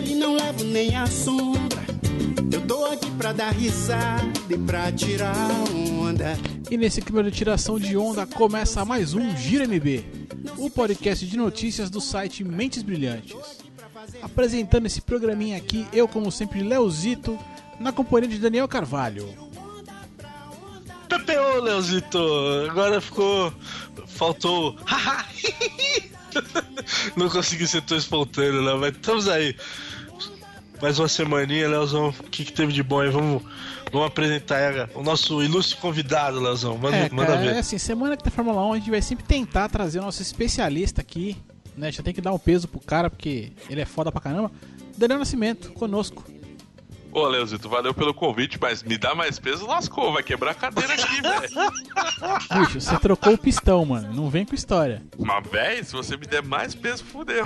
dele não levo nem a sombra. Eu tô aqui pra dar risada e pra tirar onda. E nesse clima de tiração de onda começa mais um Gira MB, o podcast de notícias do site Mentes Brilhantes. Apresentando esse programinha aqui, eu como sempre, Leozito, na companhia de Daniel Carvalho. PPO, Leozito! Agora ficou. Faltou. Não consegui ser tão espontâneo, né? Mas estamos aí. Mais uma semaninha, Leozão. O que, que teve de bom aí? Vamos, vamos apresentar o nosso ilustre convidado, Leozão. Manda, É, manda cara, ver. é assim, semana que tem Fórmula 1 a gente vai sempre tentar trazer o nosso especialista aqui, né? Já tem que dar um peso pro cara, porque ele é foda pra caramba. Daniel Nascimento, conosco. Ô, Leozito, valeu pelo convite, mas me dá mais peso, lascou, vai quebrar a cadeira aqui, velho. Bicho, você trocou o pistão, mano. Não vem com história. Mas, véi, se você me der mais peso, fudeu.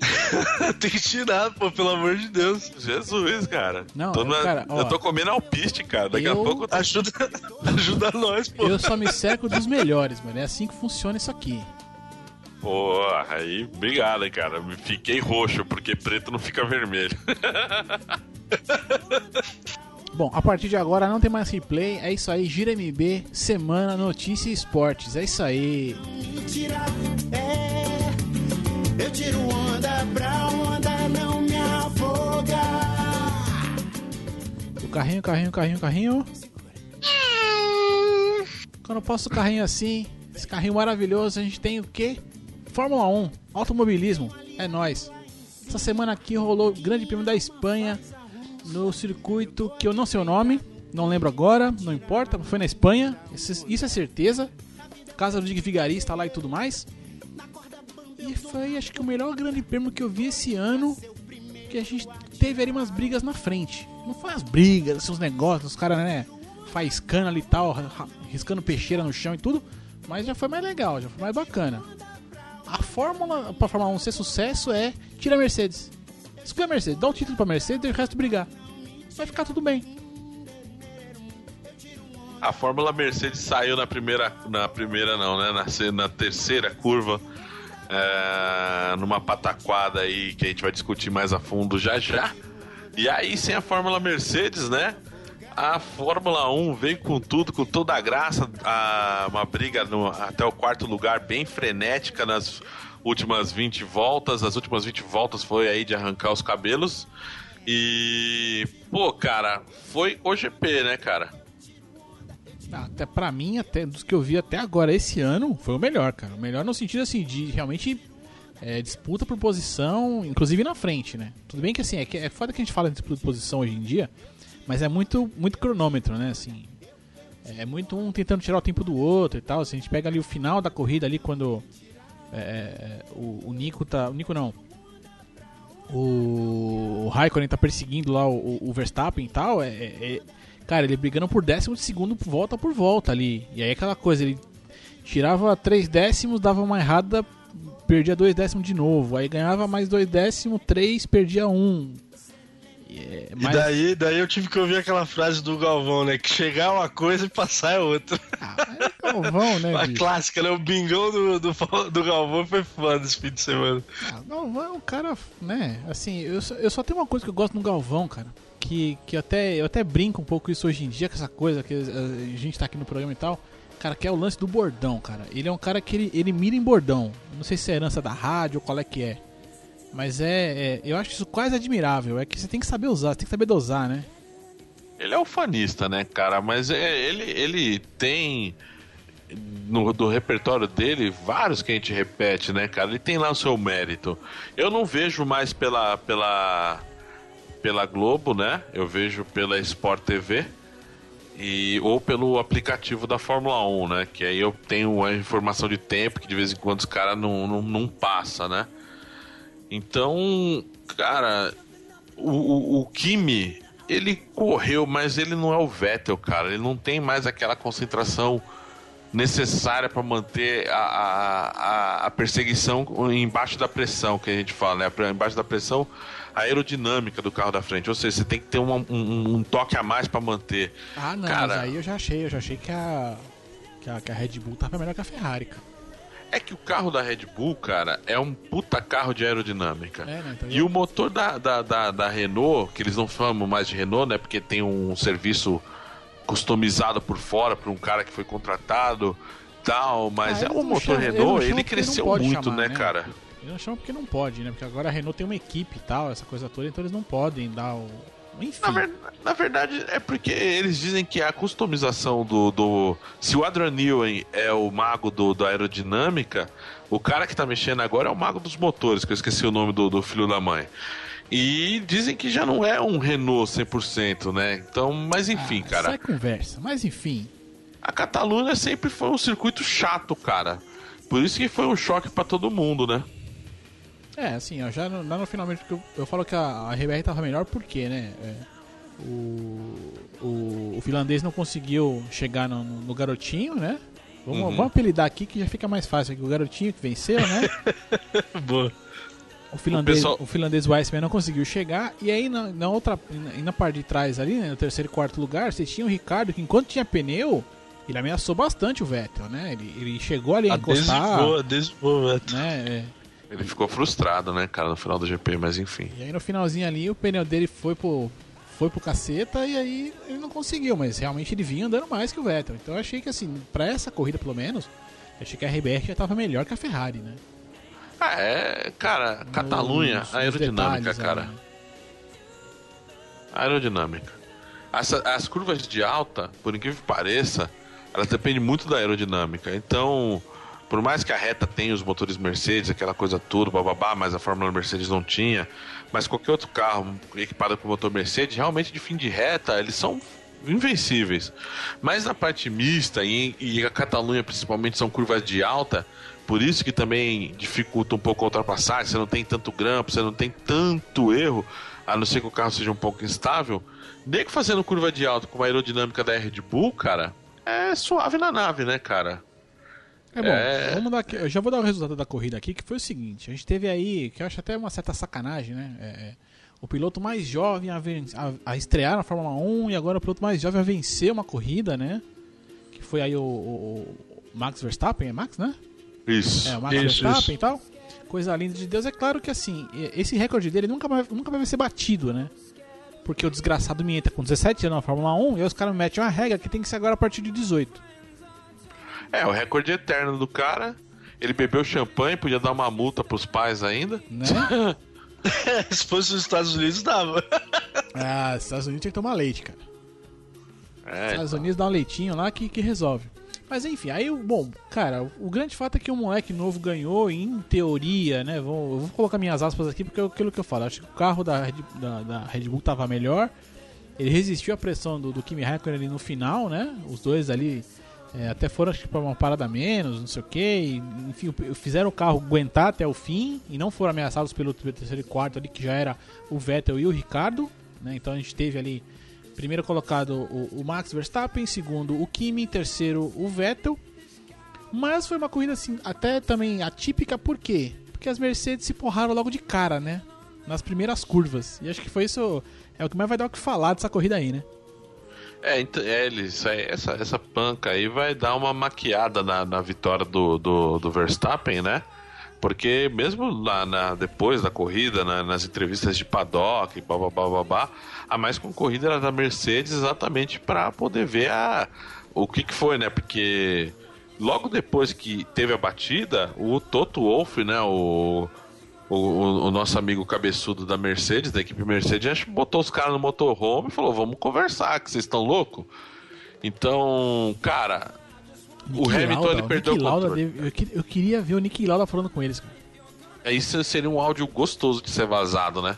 Tem que tirar, pô, pelo amor de Deus. Jesus, cara. Não, Tô na- cara, ó. eu tô comendo alpiste, cara. Daqui Eu- a pouco eu tô... Ajuda, ajuda nós, pô. Eu só me cerco dos melhores, mano. É assim que funciona isso aqui. Pô, aí, obrigado, hein, cara. Me Fiquei roxo, porque preto não fica vermelho. Bom, a partir de agora não tem mais replay. É isso aí, Gira MB, Semana, Notícia e Esportes. É isso aí. Me tirar, é. Eu tiro onda pra onda não me afogar. O carrinho, carrinho, carrinho, carrinho. Quando eu posto o carrinho assim, esse carrinho maravilhoso, a gente tem o quê? Fórmula 1, automobilismo, é nóis. Essa semana aqui rolou o Grande Prêmio da Espanha no circuito que eu não sei o nome, não lembro agora, não importa, foi na Espanha, isso, é certeza. Casa do Dick Vigarista lá e tudo mais. Foi, acho que o melhor Grande Prêmio que eu vi esse ano que a gente teve ali umas brigas na frente. Não foi as brigas, assim, os negócios, os caras, né, faiscando ali e tal, riscando peixeira no chão e tudo, mas já foi mais legal, já foi mais bacana. A fórmula pra Fórmula 1 ser sucesso é tira a Mercedes. Exclui a Mercedes, dá o título pra Mercedes e o resto brigar. Vai ficar tudo bem. A Fórmula Mercedes saiu na primeira, na primeira não, né? Na, na terceira curva, é, numa pataquada aí que a gente vai discutir mais a fundo já já. E aí, sem a Fórmula Mercedes, né? A Fórmula 1 veio com tudo, com toda a graça, a- uma briga no- até o quarto lugar bem frenética nas últimas 20 voltas. As últimas 20 voltas foi aí de arrancar os cabelos. E, pô, cara, foi o GP, né, cara? Até pra mim, até dos que eu vi até agora esse ano, foi o melhor, cara. O melhor no sentido assim de realmente é, disputa por posição, inclusive na frente, né? Tudo bem que assim, é, que é foda que a gente fala de disputa por posição hoje em dia, mas é muito, muito cronômetro, né? Assim, é muito um tentando tirar o tempo do outro e tal. Assim, a gente pega ali o final da corrida ali quando é, é, o, o Nico tá. O Nico não. O, o Raikkonen tá perseguindo lá o, o Verstappen e tal. É- é- cara, ele brigando por décimo de segundo volta por volta ali. E aí aquela coisa, ele tirava três décimos, dava uma errada, perdia dois décimos de novo. Aí ganhava mais dois décimos, três, perdia um. E, é, E mas- daí, daí eu tive que ouvir aquela frase do Galvão, né? Que chegar é uma coisa e passar é outra. Ah, é Galvão, né, A bicho? clássica, né? O bingão do, do, do Galvão foi foda esse fim de semana. Ah, Galvão é um cara, né? Assim, eu só, eu só tenho uma coisa que eu gosto no Galvão, cara. Que, que até, eu até brinco um pouco isso hoje em dia, com essa coisa que a, a gente tá aqui no programa e tal. Cara, que é o lance do bordão, cara. Ele é um cara que ele, ele mira em bordão. Não sei se é herança da rádio ou qual é que é. Mas é, é- Eu acho isso quase admirável. É que você tem que saber usar, você tem que saber dosar, né? Ele é ufanista, né, cara? Mas é, ele, ele tem no, do repertório dele vários que a gente repete, né, cara? Ele tem lá o seu mérito. Eu não vejo mais pela pela pela Globo, né? Eu vejo pela Sport TV e ou pelo aplicativo da Fórmula 1, né? Que aí eu tenho a informação de tempo que de vez em quando os caras não, não, não passa, né? Então, cara, o, o, o Kimi, ele correu, mas ele não é o Vettel, cara. Ele não tem mais aquela concentração necessária para manter a, a, a- a perseguição embaixo da pressão, que a gente fala, né? Embaixo da pressão, aerodinâmica do carro da frente. Ou seja, você tem que ter uma- um, um toque a mais para manter. Ah, não, Cara- mas aí eu já achei, eu já achei que a, que a, que a Red Bull tava melhor que a Ferrari, cara. É que o carro da Red Bull, cara, é um puta carro de aerodinâmica. É, né, então E o motor da, da, da, da Renault, que eles não chamam mais de Renault, né? Porque tem um serviço customizado por fora para um cara que foi contratado tal, mas Ah, é um motor não Renault, ele cresceu muito, chamar, né, né? cara? Eles não chamam porque não pode, né? Porque agora a Renault tem uma equipe e tal, essa coisa toda, então eles não podem dar o. Enfim. Na, ver- na verdade, é porque eles dizem que a customização do. do se o Adrian Newey é o mago do, da aerodinâmica, o cara que tá mexendo agora é o mago dos motores, que eu esqueci o nome do, do filho da mãe. E dizem que já não é um Renault 100%, né? Então, mas enfim, Ah, cara. Sai conversa. Mas enfim. A Catalunha sempre foi um circuito chato, cara. Por isso que foi um choque pra todo mundo, né? É, assim, ó, já no, lá no finalmente, eu, eu falo que a, a RBR tava melhor porque, né? é, o, o, o finlandês não conseguiu chegar no, no- garotinho, né? Vamos, Uhum. vamos apelidar aqui que já fica mais fácil. aqui, O garotinho que venceu, né? Boa. O finlandês, pessoal- o finlandês Weissman não conseguiu chegar. E aí na, na outra, na, na parte de trás ali, né, no terceiro e quarto lugar, você tinha o Ricardo que enquanto tinha pneu, ele ameaçou bastante o Vettel, né? Ele, ele chegou ali a encostar, Adesivou, adesivou, Beto. né? é. Ele ficou frustrado, né, cara, no final do GP, mas enfim. E aí no finalzinho ali o pneu dele foi pro, foi pro caceta e aí ele não conseguiu, mas realmente ele vinha andando mais que o Vettel. Então eu achei que assim, pra essa corrida pelo menos, achei que a RBR já tava melhor que a Ferrari, né? Ah, é, cara, Catalunha, Nos- aerodinâmica, detalhes, cara. né? Aerodinâmica. Essa- as curvas de alta, por incrível que pareça, elas dependem muito da aerodinâmica. Então, por mais que a reta tenha os motores Mercedes, aquela coisa toda, bababá, mas a Fórmula Mercedes não tinha, mas qualquer outro carro equipado com motor Mercedes, realmente de fim de reta, eles são invencíveis. Mas na parte mista e, e a Catalunha principalmente são curvas de alta, por isso que também dificulta um pouco a ultrapassagem, você não tem tanto grampo, você não tem tanto erro, a não ser que o carro seja um pouco instável. Nego fazendo curva de alta com a aerodinâmica da Red Bull, cara, é suave na nave, né, cara? É bom, É. vamos dar aqui, eu já vou dar o resultado da corrida aqui, que foi o seguinte, a gente teve aí, que eu acho até uma certa sacanagem, né? É, é, o piloto mais jovem a, ven- a- a estrear na Fórmula 1 e agora o piloto mais jovem a vencer uma corrida, né? Que foi aí o, o- o Max Verstappen, é Max, né? Isso. É, o Max Isso, Verstappen isso. e tal. Coisa linda de Deus. É claro que assim, esse recorde dele nunca vai, nunca vai ser batido, né? Porque o desgraçado me entra com 17 anos na Fórmula 1 e aí os caras metem uma regra que tem que ser agora a partir de 18. É, o recorde eterno do cara. Ele bebeu champanhe, podia dar uma multa pros pais ainda. Né? Se fosse nos Estados Unidos, dava. ah, Estados Unidos tem que tomar leite, cara. É, Estados Unidos dá um leitinho lá que, que resolve. Mas enfim, aí, o- bom, cara, o, o grande fato é que o moleque novo ganhou, em teoria, né? Vou, eu vou colocar minhas aspas aqui porque é aquilo que eu falo. Acho que o carro da Red, da, da Red Bull tava melhor. Ele resistiu à pressão do, do Kimi Raikkonen ali no final, né? Os dois ali é, até foram acho pra uma parada menos, não sei o que. Enfim, fizeram o carro aguentar até o fim e não foram ameaçados pelo terceiro e quarto ali, que já era o Vettel e o Ricardo. Né? Então a gente teve ali Primeiro colocado o, o Max Verstappen, segundo o Kimi, terceiro o Vettel. Mas foi uma corrida assim, até também atípica, por quê? Porque as Mercedes se porraram logo de cara, né? Nas primeiras curvas. E acho que foi isso. É o que mais vai dar o que falar dessa corrida aí, né? É, então, é, eles, essa, essa panca aí vai dar uma maquiada na, na vitória do, do, do Verstappen, né? Porque mesmo lá na, depois da corrida, na- nas entrevistas de paddock, babá, babá, a mais concorrida era da Mercedes exatamente para poder ver a, o que, que foi, né? Porque logo depois que teve a batida, o Toto Wolff, né? O, o, o- o nosso amigo cabeçudo da Mercedes, da equipe Mercedes, acho que botou os caras no motorhome e falou: vamos conversar, que vocês estão loucos. Então, cara, o Hamilton Lauda, ele perdeu o Lauda controle. deve- eu, eu queria ver o Nick Lauda falando com eles, cara. Isso seria um áudio gostoso de ser vazado, né?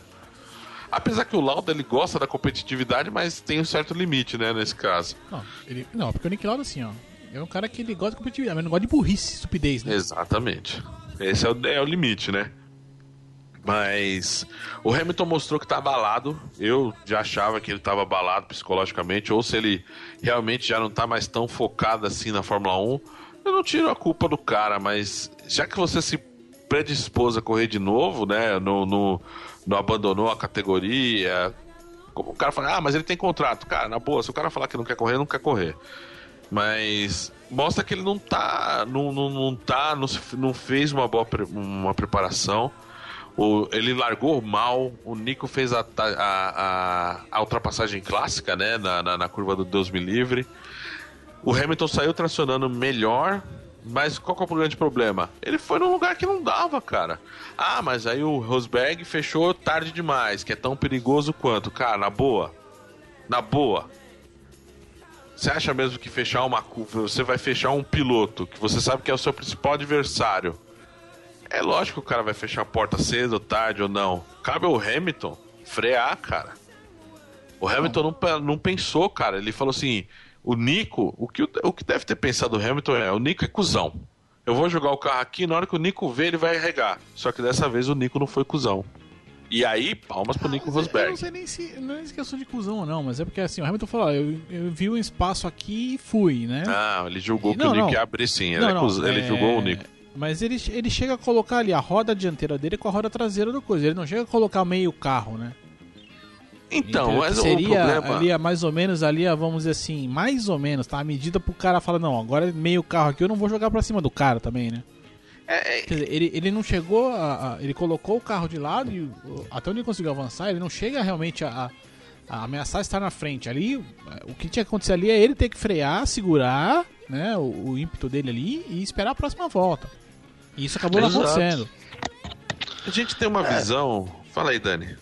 Apesar que o Lauda ele gosta da competitividade, mas tem um certo limite, né, nesse caso. Não, ele, não, porque o Nick Lauda, assim, ó, é um cara que ele gosta de competitividade, mas não gosta de burrice, estupidez, né? Exatamente. Esse é o, é o limite, né? Mas o Hamilton mostrou que tá abalado. Eu já achava que ele estava abalado psicologicamente, ou se ele realmente já não tá mais tão focado assim na Fórmula 1. Eu não tiro a culpa do cara, mas já que você se predispôs a correr de novo, né? No, não abandonou a categoria. Como o cara fala, ah, mas ele tem contrato. Cara, na boa, se o cara falar que não quer correr, não quer correr. Mas mostra que ele não tá. Não, não, não tá. Não, não fez uma boa pre, uma preparação. O, ele largou mal, o Nico fez a, a, a, ultrapassagem clássica, né? Na, na, na, curva do Deus Me Livre. O Hamilton saiu tracionando melhor, mas qual que é o grande problema? Ele foi num lugar que não dava, cara. Ah, mas aí o Rosberg fechou tarde demais, que é tão perigoso quanto. Cara, na boa. Na boa. Você acha mesmo que fechar uma curva, você vai fechar um piloto que você sabe que é o seu principal adversário? É lógico que o cara vai fechar a porta cedo, tarde ou não. Cabe ao Hamilton frear, cara. O Hamilton não, não pensou, cara. Ele falou assim: o Nico, o que, o que deve ter pensado o Hamilton é: o Nico é cuzão. Eu vou jogar o carro aqui, na hora que o Nico vê, ele vai regar. Só que dessa vez o Nico não foi cuzão. E aí, palmas pro Nico Rosberg. Eu não sei nem se. Não é questão de cuzão ou não, mas é porque assim, o Hamilton falou: eu, eu vi um espaço aqui e fui, né? Ah, ele julgou e, que não, o Nico não. ia abrir sim. Não, não, ele, é... julgou o Nico. Mas ele, ele chega a colocar ali a roda dianteira dele com a roda traseira do coisa. Ele não chega a colocar meio carro, né? Então, mas seria o problema... ali mais ou menos ali, vamos dizer assim, mais ou menos, tá? A medida pro cara falar, não, agora é meio carro aqui, eu não vou jogar pra cima do cara também, né? É, é... Quer dizer, ele, ele não chegou a, a, Ele colocou o carro de lado e até onde ele conseguiu avançar, ele não chega realmente a, a, ameaçar estar na frente. Ali, o que tinha que acontecer ali é ele ter que frear, segurar né, o, o ímpeto dele ali e esperar a próxima volta. E isso acabou Exato. não acontecendo. A gente tem uma é. visão. Fala aí, Dani.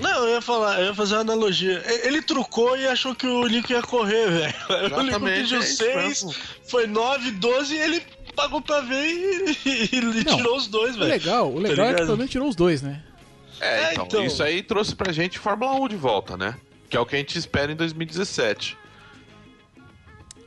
Não, eu ia falar, eu ia fazer uma analogia. Ele trucou e achou que o Nico ia correr, velho. O Nico pediu é 6, foi 9, 12 e ele pagou pra ver e, e, e tirou os dois, velho. O legal, o tá legal tá é que pelo menos tirou os dois, né? É, é então, então, isso aí trouxe pra gente Fórmula 1 de volta, né? Que é o que a gente espera em 2017.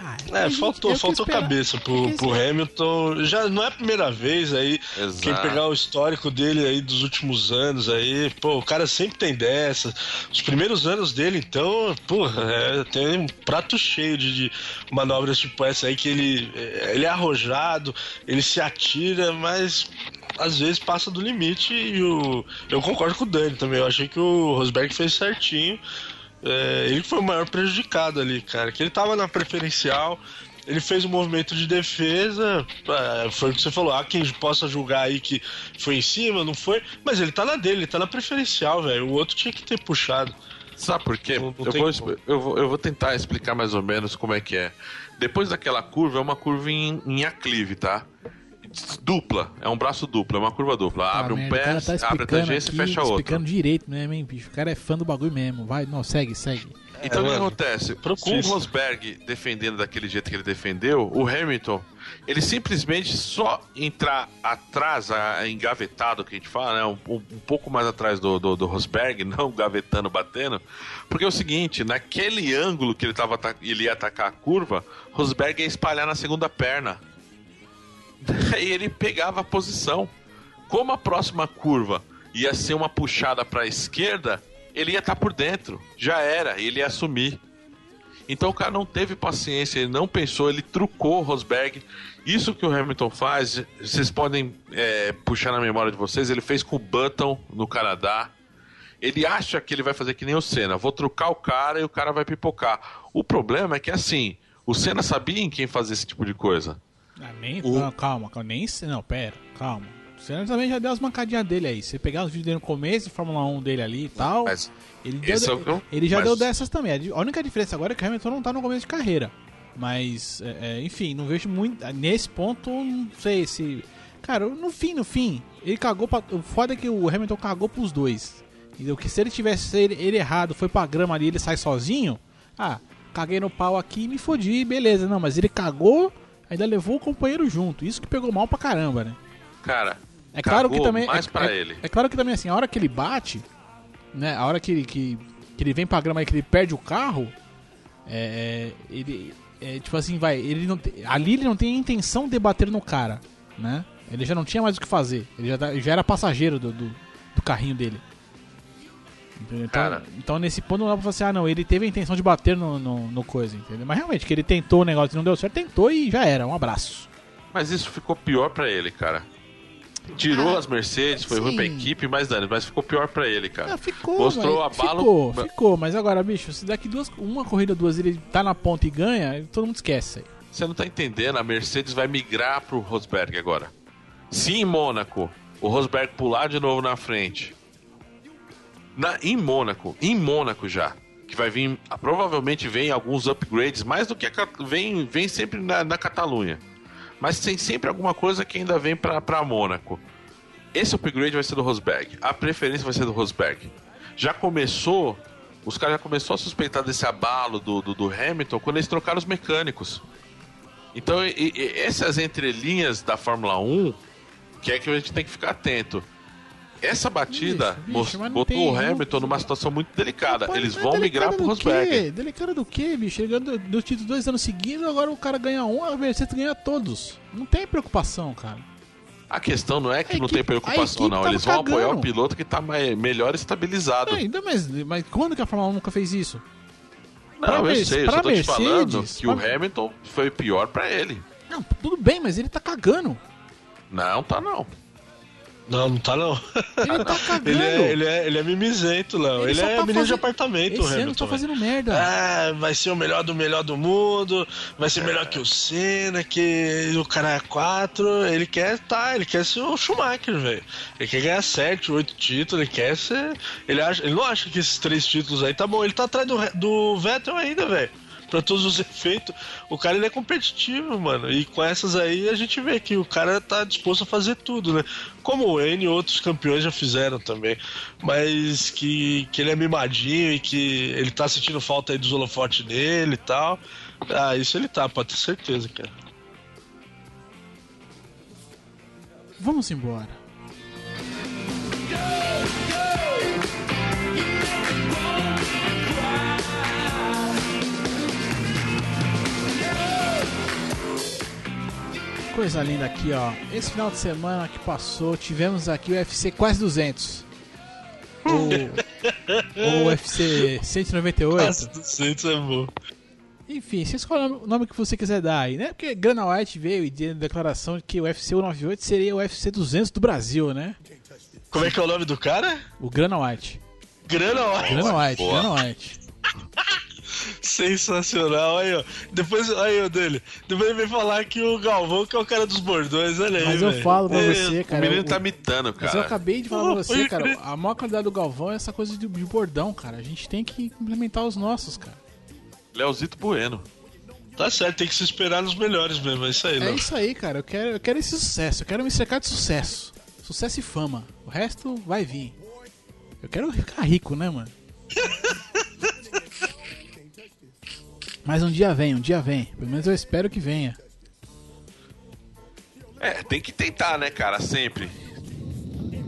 Ah, é, faltou, faltou cabeça pro, pro Hamilton. Já não é a primeira vez aí. Exato. Quem pegar o histórico dele aí dos últimos anos aí, pô, o cara sempre tem dessa. Os primeiros anos dele, então, pô, é, tem um prato cheio de, de, manobras tipo essa aí que ele, é, ele é arrojado, ele se atira, mas às vezes passa do limite e o. Eu concordo com o Dani também. Eu achei que o Rosberg fez certinho. É, ele foi o maior prejudicado ali, cara. Que ele tava na preferencial, ele fez um movimento de defesa. É, foi o que você falou. Há quem possa julgar aí que foi em cima, não foi. Mas ele tá na dele, ele tá na preferencial, velho. O outro tinha que ter puxado. Sabe por quê? Não, não eu, vou, eu, vou, eu vou tentar explicar mais ou menos como é que é. Depois daquela curva, é uma curva em, em aclive, tá? Dupla, é um braço duplo, é uma curva dupla. Abre um pé, tá abre a tangência e fecha outro. explicando direito mesmo, hein, bicho? O cara é fã do bagulho mesmo. Vai, não, segue, segue. Então o que acontece? Com o Rosberg defendendo daquele jeito que ele defendeu, o Hamilton, ele simplesmente só entrar atrás, engavetado, que a gente fala, né? Um, um pouco mais atrás do, do, do, Rosberg, não gavetando, batendo. Porque é o seguinte, naquele ângulo que ele, tava, ele ia atacar a curva, Rosberg ia espalhar na segunda perna. Daí ele pegava a posição. Como a próxima curva ia ser uma puxada para a esquerda, ele ia estar tá por dentro. Já era, ele ia assumir. Então o cara não teve paciência, ele não pensou, ele trucou o Rosberg. Isso que o Hamilton faz, vocês podem é, puxar na memória de vocês, ele fez com o Button no Canadá. Ele acha que ele vai fazer que nem o Senna, vou trucar o cara e o cara vai pipocar. O problema é que assim, o Senna sabia em quem fazer esse tipo de coisa. Ah, nem, o... não, calma, calma, nem. Não, pera, calma. O Senna também já deu as mancadinhas dele aí. Você pegar os vídeos dele no começo de Fórmula 1 dele ali e tal. Mas ele, deu, é ele já mas... deu dessas também. A única diferença agora é que o Hamilton não tá no começo de carreira. Mas, é, é, enfim, não vejo muito. Nesse ponto, não sei se. Cara, no fim, no fim, ele cagou pra. O foda é que o Hamilton cagou pros dois. Entendeu? Que se ele tivesse ele, ele errado, foi pra grama ali ele sai sozinho. Ah, caguei no pau aqui e me fodi, beleza. Não, mas ele cagou ainda levou o companheiro junto. Isso que pegou mal pra caramba, né? Cara, é claro que também mais é, pra é, ele. É claro que também assim, a hora que ele bate, né? A hora que ele, que, que ele vem pra grama e que ele perde o carro, é, ele é, tipo assim, vai, ele não ali ele não tem a intenção de bater no cara, né? Ele já não tinha mais o que fazer. Ele já, tá, já era passageiro do, do, do carrinho dele. Então, Cara. então nesse ponto não dá pra falar assim, ah não, ele teve a intenção de bater no, no, no, coisa, entendeu? Mas realmente, que ele tentou o negócio e não deu certo, tentou e já era, um abraço. Mas isso ficou pior para ele, cara. Tirou ah, as Mercedes, foi sim. ruim pra equipe, mas dane, mas ficou pior para ele, cara. Ah, ficou, Mostrou a bala. Ficou, ficou, mas agora, bicho, se daqui duas, uma corrida, duas ele tá na ponta e ganha, todo mundo esquece aí. Você não tá entendendo, a Mercedes vai migrar pro Rosberg agora. Se em Mônaco o Rosberg pular de novo na frente. Na, em Mônaco, em Mônaco já, que vai vir, provavelmente vem alguns upgrades, mais do que a, vem, vem sempre na, na Catalunha. Mas tem sempre alguma coisa que ainda vem para Mônaco. Esse upgrade vai ser do Rosberg. A preferência vai ser do Rosberg. Já começou, os caras já começaram a suspeitar desse abalo do, do, do Hamilton quando eles trocaram os mecânicos. Então, e, e, essas entrelinhas da Fórmula 1, que é que a gente tem que ficar atento. Essa batida bicho, bicho, botou tem, o Hamilton não... numa situação muito delicada. Eles vão migrar pro Rosberg. Delicado do quê, bicho? Ele ganhou do título dois anos seguidos, agora o cara ganha um, a Mercedes ganha todos. Não tem preocupação, cara. A questão não é que a não equipe, tem preocupação, não. Eles vão cagando. apoiar o piloto que tá melhor estabilizado. É, ainda mas, mas quando que a Fórmula 1 nunca fez isso? Não, pra eu sei, eu só tô Mercedes, te falando que pra... o Hamilton foi pior para ele. Não, tudo bem, mas ele tá cagando. Não, tá não. Não, não tá não. Ele tá cagando. ele, é, ele, é, ele é mimizento, Léo. Ele, ele é tá menino fazendo... de apartamento, Esse Hamilton. ano tá fazendo merda. Ah, vai ser o melhor do melhor do mundo, vai ser é. melhor que o Senna, que o cara é 4. Ele quer tá, ele quer ser o Schumacher, velho. Ele quer ganhar 7, 8 títulos, ele quer ser. Ele, acha, ele não acha que esses três títulos aí tá bom. Ele tá atrás do, do Vettel ainda, velho para todos os efeitos. O cara ele é competitivo, mano. E com essas aí a gente vê que o cara tá disposto a fazer tudo, né? Como o N e outros campeões já fizeram também. Mas que, que ele é mimadinho e que ele tá sentindo falta aí dos holofotes nele e tal. Ah, isso ele tá, pode ter certeza, cara. Vamos embora. Coisa linda aqui, ó. Esse final de semana que passou, tivemos aqui o UFC quase 200. O, o UFC 198. Quase 200 é bom. Enfim, você escolhe o nome que você quiser dar aí, né? Porque Grana White veio e deu a declaração de que o UFC 198 seria o UFC 200 do Brasil, né? Como é que é o nome do cara? O Grana White. Grana White. Grana White, Grana White. Sensacional, aí, ó. Depois, aí, ó, dele. Depois ele vem falar que o Galvão que é o cara dos bordões, olha aí. Mas eu véio. falo pra você, cara. O menino tá mitando, cara. Mas eu acabei de falar pra você, cara. A maior qualidade do Galvão é essa coisa de, de bordão, cara. A gente tem que implementar os nossos, cara. Leozito Bueno. Tá certo, tem que se esperar nos melhores mesmo, é isso aí, É isso aí, cara. Eu quero, eu quero esse sucesso. Eu quero me cercar de sucesso. Sucesso e fama. O resto vai vir. Eu quero ficar rico, né, mano? Mas um dia vem, um dia vem. Pelo menos eu espero que venha. É, tem que tentar, né, cara? Sempre.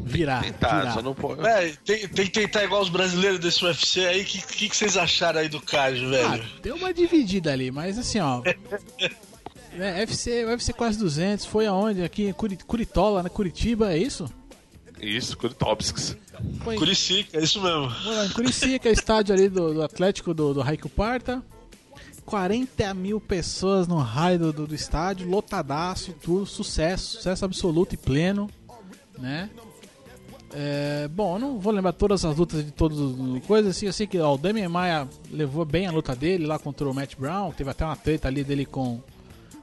Virar. Tem que tentar, virar. só não pode. É, tem, tem, que tentar igual os brasileiros desse UFC aí. O que, que, que, vocês acharam aí do card, velho? Ah, deu uma dividida ali, mas assim, ó. é, UFC, UFC quase 200, foi aonde? Aqui em Curitola, né? Curitiba, é isso? Isso, Curitópsicos. Foi... Curicica, é isso mesmo. Em Curicica, estádio ali do, do Atlético do, do Raico Parta. 40 mil pessoas no raio do, do, do, estádio, lotadaço, tudo, sucesso, sucesso absoluto e pleno, né? É, bom, eu não vou lembrar todas as lutas de todas as coisas, assim, eu sei que ó, o Damian Maia levou bem a luta dele lá contra o Matt Brown, teve até uma treta ali dele com...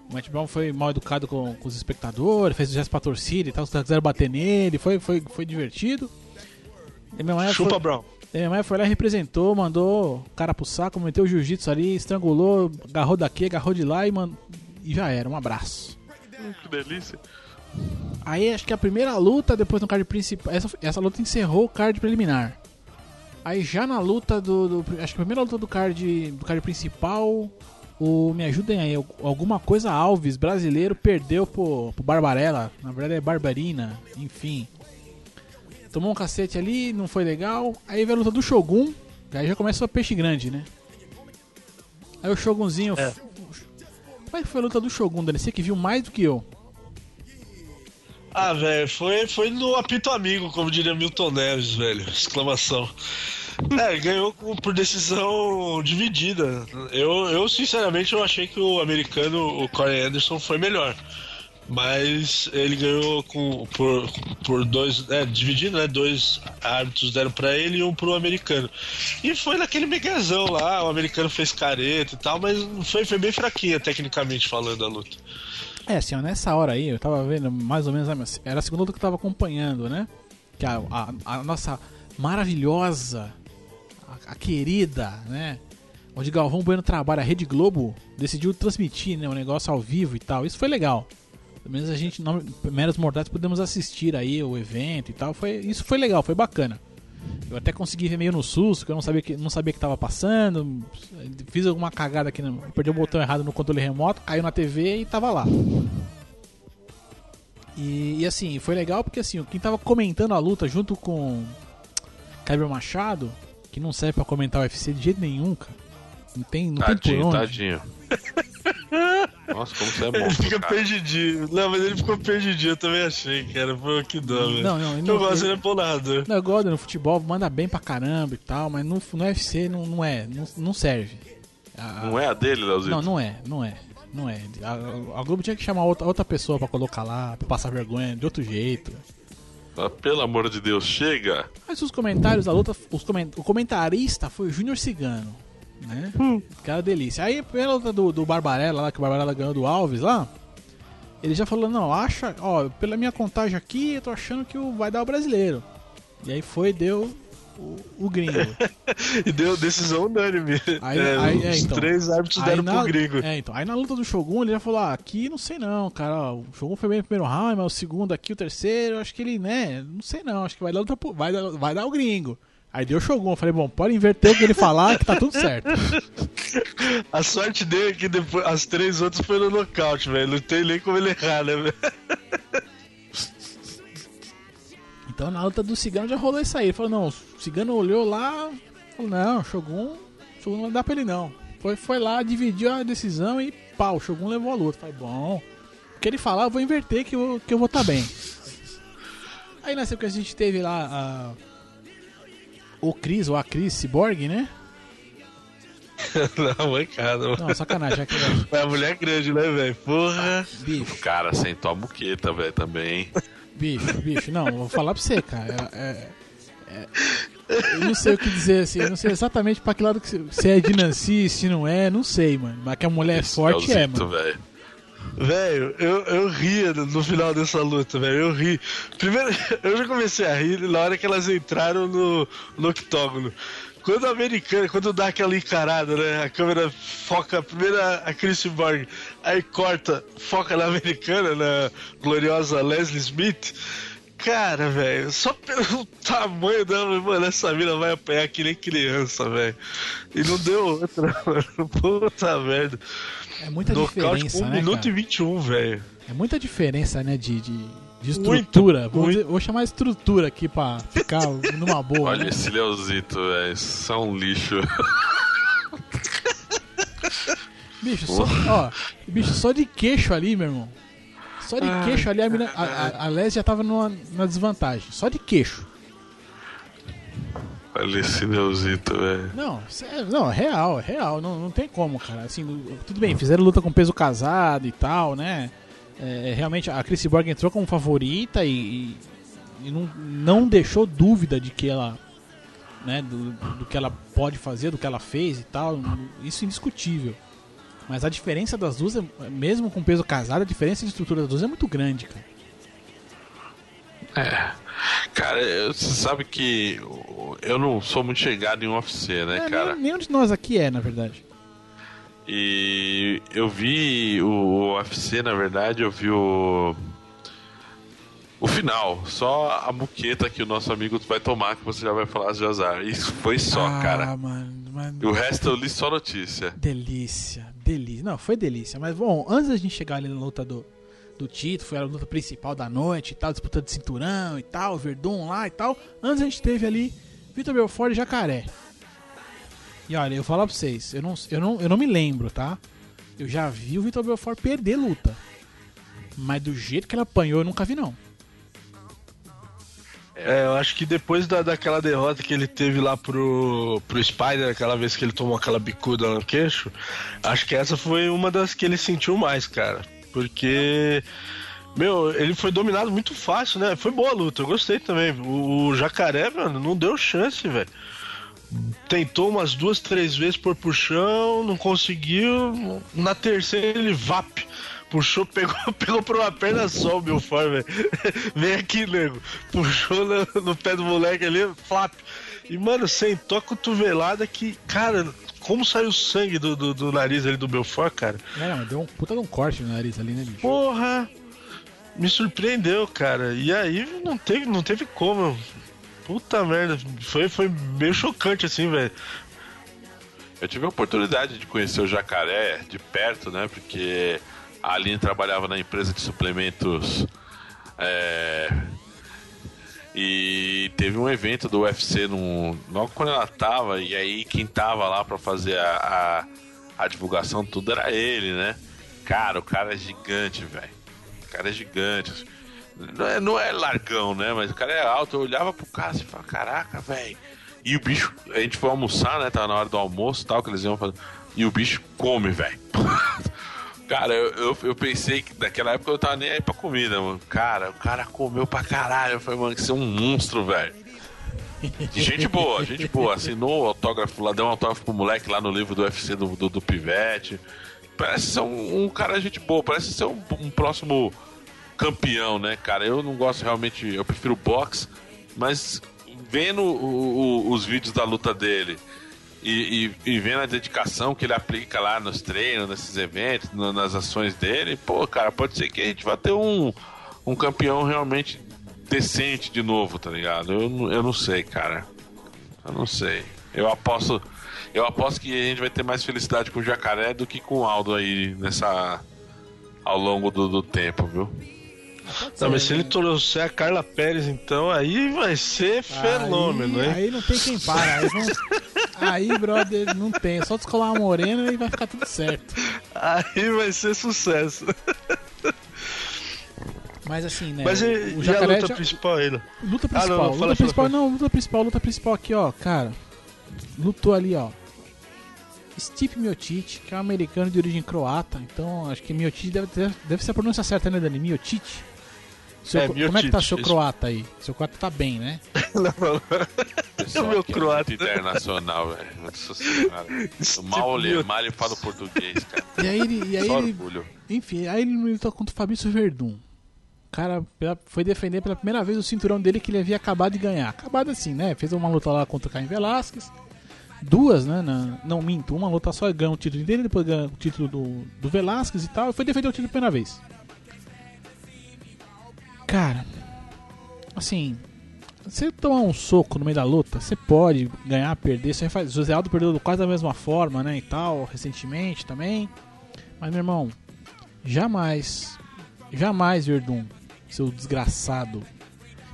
O Matt Brown foi mal educado com, com os espectadores, fez o gesto pra torcida e tal, os caras quiseram bater nele, foi, foi, foi divertido. Damian Maia Chupa, foi, Brown. Minha mãe foi lá, representou, mandou o cara pro saco, meteu o jiu-jitsu ali, estrangulou, agarrou daqui, agarrou de lá e, e já era. Um abraço. Que delícia. Aí acho que a primeira luta, depois no card principal. Essa, essa luta encerrou o card preliminar. Aí já na luta do, do. acho que a primeira luta do card, do card principal. O, me ajudem aí, alguma coisa Alves, brasileiro, perdeu pro, pro Barbarella. Na verdade é Barbarina, enfim. Tomou um cacete ali, não foi legal. Aí veio a luta do Shogun. Aí já começa o peixe grande, né? Aí o Shogunzinho. É. Como é que foi a luta do Shogun, Dani? Você que viu mais do que eu. Ah, velho, foi, foi no apito amigo, como diria Milton Neves, velho. Exclamação. É, ganhou por decisão dividida. Eu, eu, sinceramente, eu achei que o americano, o Corey Anderson, foi melhor. Mas ele ganhou com, por, por dois. É, dividindo, né? Dois árbitros deram para ele e um pro americano. E foi naquele megazão lá, o americano fez careta e tal, mas foi, foi bem fraquinha, tecnicamente falando, a luta. É, assim, ó, nessa hora aí, eu tava vendo mais ou menos. Era a segunda luta que eu tava acompanhando, né? Que a, a, a nossa maravilhosa, a, a, querida, né? Onde Galvão Bueno trabalha, a Rede Globo decidiu transmitir né, o negócio ao vivo e tal. Isso foi legal. Pelo menos a gente, meros mortais, podemos assistir aí o evento e tal. Foi, isso foi legal, foi bacana. Eu até consegui ver meio no susto, que eu não sabia que não sabia que tava passando. Fiz alguma cagada aqui, no, perdi o botão errado no controle remoto, caiu na TV e tava lá. E, e, assim, foi legal porque assim, quem tava comentando a luta junto com Kyber Machado, que não serve para comentar o UFC de jeito nenhum, cara. Não tem, não tadinho, tem por onde. Tadinho. Nossa, como você é bom. Ele fica cara. perdidinho. Não, mas ele ficou perdidinho, eu também achei, cara. Pô, que dó, velho. Não, não, eu gosto, ele é bom narrador. Não, eu gosto no futebol, manda bem pra caramba e tal, mas no, no UFC não, não é, não, não serve. A, não é a dele, Leozito? Não, não é, não é. Não é. A, a Globo tinha que chamar outra, outra pessoa pra colocar lá, pra passar vergonha de outro jeito. Ah, pelo amor de Deus, chega! Mas os comentários da luta, os coment, o comentarista foi o Júnior Cigano né? Hum. Delícia. Aí, pela luta do, do Barbarella, lá, que o Barbarella ganhou do Alves lá, ele já falou, não, acha, ó, pela minha contagem aqui, eu tô achando que vai dar o brasileiro. E aí foi, deu o, o gringo. e deu decisão unânime. Aí, é, aí, é, os então, três árbitros deram na, pro gringo. É, então. Aí na luta do Shogun ele já falou: ah, aqui não sei não, cara. O Shogun foi bem no primeiro round, mas o segundo aqui, o terceiro, acho que ele, né? Não sei não, acho que vai dar, vai dar, vai dar o gringo. Aí deu Shogun, eu falei, bom, pode inverter o que ele falar que tá tudo certo. A sorte dele é que depois, as três outras foram no nocaute, velho. Não tem nem como ele errar, né, velho? Então na luta do Cigano já rolou isso aí. Ele falou, não, o Cigano olhou lá, falou, não, Shogun, Shogun não dá pra ele não. Foi, foi lá, dividiu a decisão e pau, Shogun levou a luta. Falei, bom, o que ele falar eu vou inverter que eu, que eu vou estar tá bem. Aí na época a gente teve lá a o Chris, ou a Chris Cyborg, né? Não, mancada, mano. Não, sacanagem. É, que... é a mulher grande, né, velho? Porra. Bicho. O cara sentou a muqueta, velho, também. Bicho, bicho, não, vou falar pra você, cara. É, é, é, eu não sei o que dizer assim, eu não sei exatamente pra que lado que se é de Nancy, se não é, não sei, mano. Mas que a mulher Esse forte é, mano. Véio. Velho, eu, eu ria no final dessa luta, velho. Eu ri. Primeiro, eu já comecei a rir na hora que elas entraram no, no octógono. Quando a americana, quando dá aquela encarada, né? A câmera foca primeiro a Chris Borg, aí corta, foca na americana, na gloriosa Leslie Smith. Cara, velho, só pelo tamanho dela, mano, essa mina vai apanhar que nem criança, velho. E não deu outra, mano. Puta merda. É muita diferença, um né, minuto cara? e 21, velho. É muita diferença, né, de, de, de estrutura. Muito, vou, muito. vou, chamar estrutura aqui pra ficar numa boa. Olha né? esse Leozito, velho. Isso é um lixo. Bicho, só, ó, bicho, só de queixo ali, meu irmão. Só de queixo ali, a, mina, a, a, a Les já tava numa, numa desvantagem. Só de queixo. Esse Neuzito, velho. Não, é, não, é real, é real. Não, não tem como, cara. Assim, tudo bem, fizeram luta com peso casado e tal, né? É, realmente a Chris Borg entrou como favorita e, e, e, não, não deixou dúvida de que ela. Né, do, do que ela pode fazer, do que ela fez e tal. Isso é indiscutível. Mas a diferença das duas, mesmo com peso casado, a diferença de estrutura das duas é muito grande, cara. É. Cara, você sabe que eu não sou muito chegado em UFC, né, é, cara? Nenhum de nós aqui é, na verdade. E eu vi o UFC, na verdade, eu vi o. O final, só a muqueta que o nosso amigo vai tomar, que você já vai falar de azar. Isso foi só, ah, cara. Mano, mano. O resto eu li só notícia. Delícia, delícia. Não, foi delícia. Mas bom, antes da gente chegar ali na luta do, título, foi a luta principal da noite e tal, disputa de cinturão e tal, Verdun lá e tal. Antes a gente teve ali Vitor Belfort e Jacaré. E olha, eu vou falar pra vocês, eu não, eu não, eu não me lembro, tá? Eu já vi o Vitor Belfort perder luta. Mas do jeito que ele apanhou, eu nunca vi, não. É, eu acho que depois da, daquela derrota que ele teve lá pro, pro Spider, aquela vez que ele tomou aquela bicuda no queixo, acho que essa foi uma das que ele sentiu mais, cara. Porque Meu, ele foi dominado muito fácil, né? Foi boa a luta, eu gostei também. O, o jacaré, mano, não deu chance, velho. Tentou umas duas, três vezes por puxão, não conseguiu. Na terceira ele vap. Puxou, pegou, pegou por uma perna só o Belfort, velho. Vem aqui, nego. Puxou no, no, pé do moleque ali, flap. E, mano, sentou a cotovelada que, cara, como saiu sangue do, do, do nariz ali do Belfort, cara. É, mas deu um puta de um corte no nariz ali, né, bicho? Porra! Me surpreendeu, cara. E aí não teve, não teve como. Puta merda. Foi, foi meio chocante assim, velho. Eu tive a oportunidade de conhecer o jacaré de perto, né? Porque a Aline trabalhava na empresa de suplementos. É, e teve um evento do UFC num, logo quando ela tava, e aí quem tava lá para fazer a, a, a, divulgação, tudo era ele, né? Cara, o cara é gigante, velho. O cara é gigante. Não é, não é largão, né? Mas o cara é alto. Eu olhava pro cara e falava, caraca, velho. E o bicho, a gente foi almoçar, né? Tava na hora do almoço e tal, que eles iam fazer. E o bicho come, velho. Cara, eu, eu, eu, pensei que naquela época eu tava nem aí pra comida, mano. Cara, o cara comeu pra caralho. Eu falei, mano, que você é um monstro, velho. gente boa, gente boa. Assinou o autógrafo lá, deu um autógrafo pro moleque lá no livro do UFC do, do, do Pivete. Parece ser um, um cara gente boa, parece ser um, um, próximo campeão, né, cara? Eu não gosto realmente, eu prefiro boxe, mas vendo o, o, os vídeos da luta dele e, e, e, vendo a dedicação que ele aplica lá nos treinos, nesses eventos, no, nas ações dele, pô, cara, pode ser que a gente vá ter um, um campeão realmente decente de novo, tá ligado? Eu, eu não sei, cara. Eu não sei. Eu aposto. Eu aposto que a gente vai ter mais felicidade com o Jacaré do que com o Aldo aí nessa. ao longo do, do tempo, viu? Não, mas se ele trouxer a Carla Pérez, então, aí vai ser fenômeno, aí, hein? Aí não tem quem para. Aí, vão... aí, brother, não tem. É só descolar uma morena e vai ficar tudo certo. Aí vai ser sucesso. Mas assim, né? Mas e, o jacaré a luta já... principal ainda? Luta principal. Ah, não, não, luta principal, não, luta principal, luta principal aqui, ó, cara. Lutou ali, ó. Steve Miocic, que é um americano de origem croata, então acho que Miocic deve, ter, deve ser a pronúncia certa, né, Dani? Miocic? Seu, é, como é que tá seu croata aí? Seu croata tá bem, né? não, não. É o meu croata. internacional, velho. Mal, mal falo português, cara. E aí ele. E aí Só ele orgulho. Enfim, aí ele lutou contra o Fabrício Verdun. O cara foi defender pela primeira vez o cinturão dele que ele havia acabado de ganhar. Acabado assim, né? Fez uma luta lá contra o Caim Velasquez. Duas, né? Na, não minto, uma luta só ganhou o título dele, depois ganhou o título do, do Velasquez e tal. E foi defender o título pela primeira vez. Cara, assim, você tomar um soco no meio da luta, você pode ganhar, perder. Você faz, José Aldo perdeu quase da mesma forma, né? E tal, recentemente também. Mas, meu irmão, jamais, jamais, Verdun, seu desgraçado,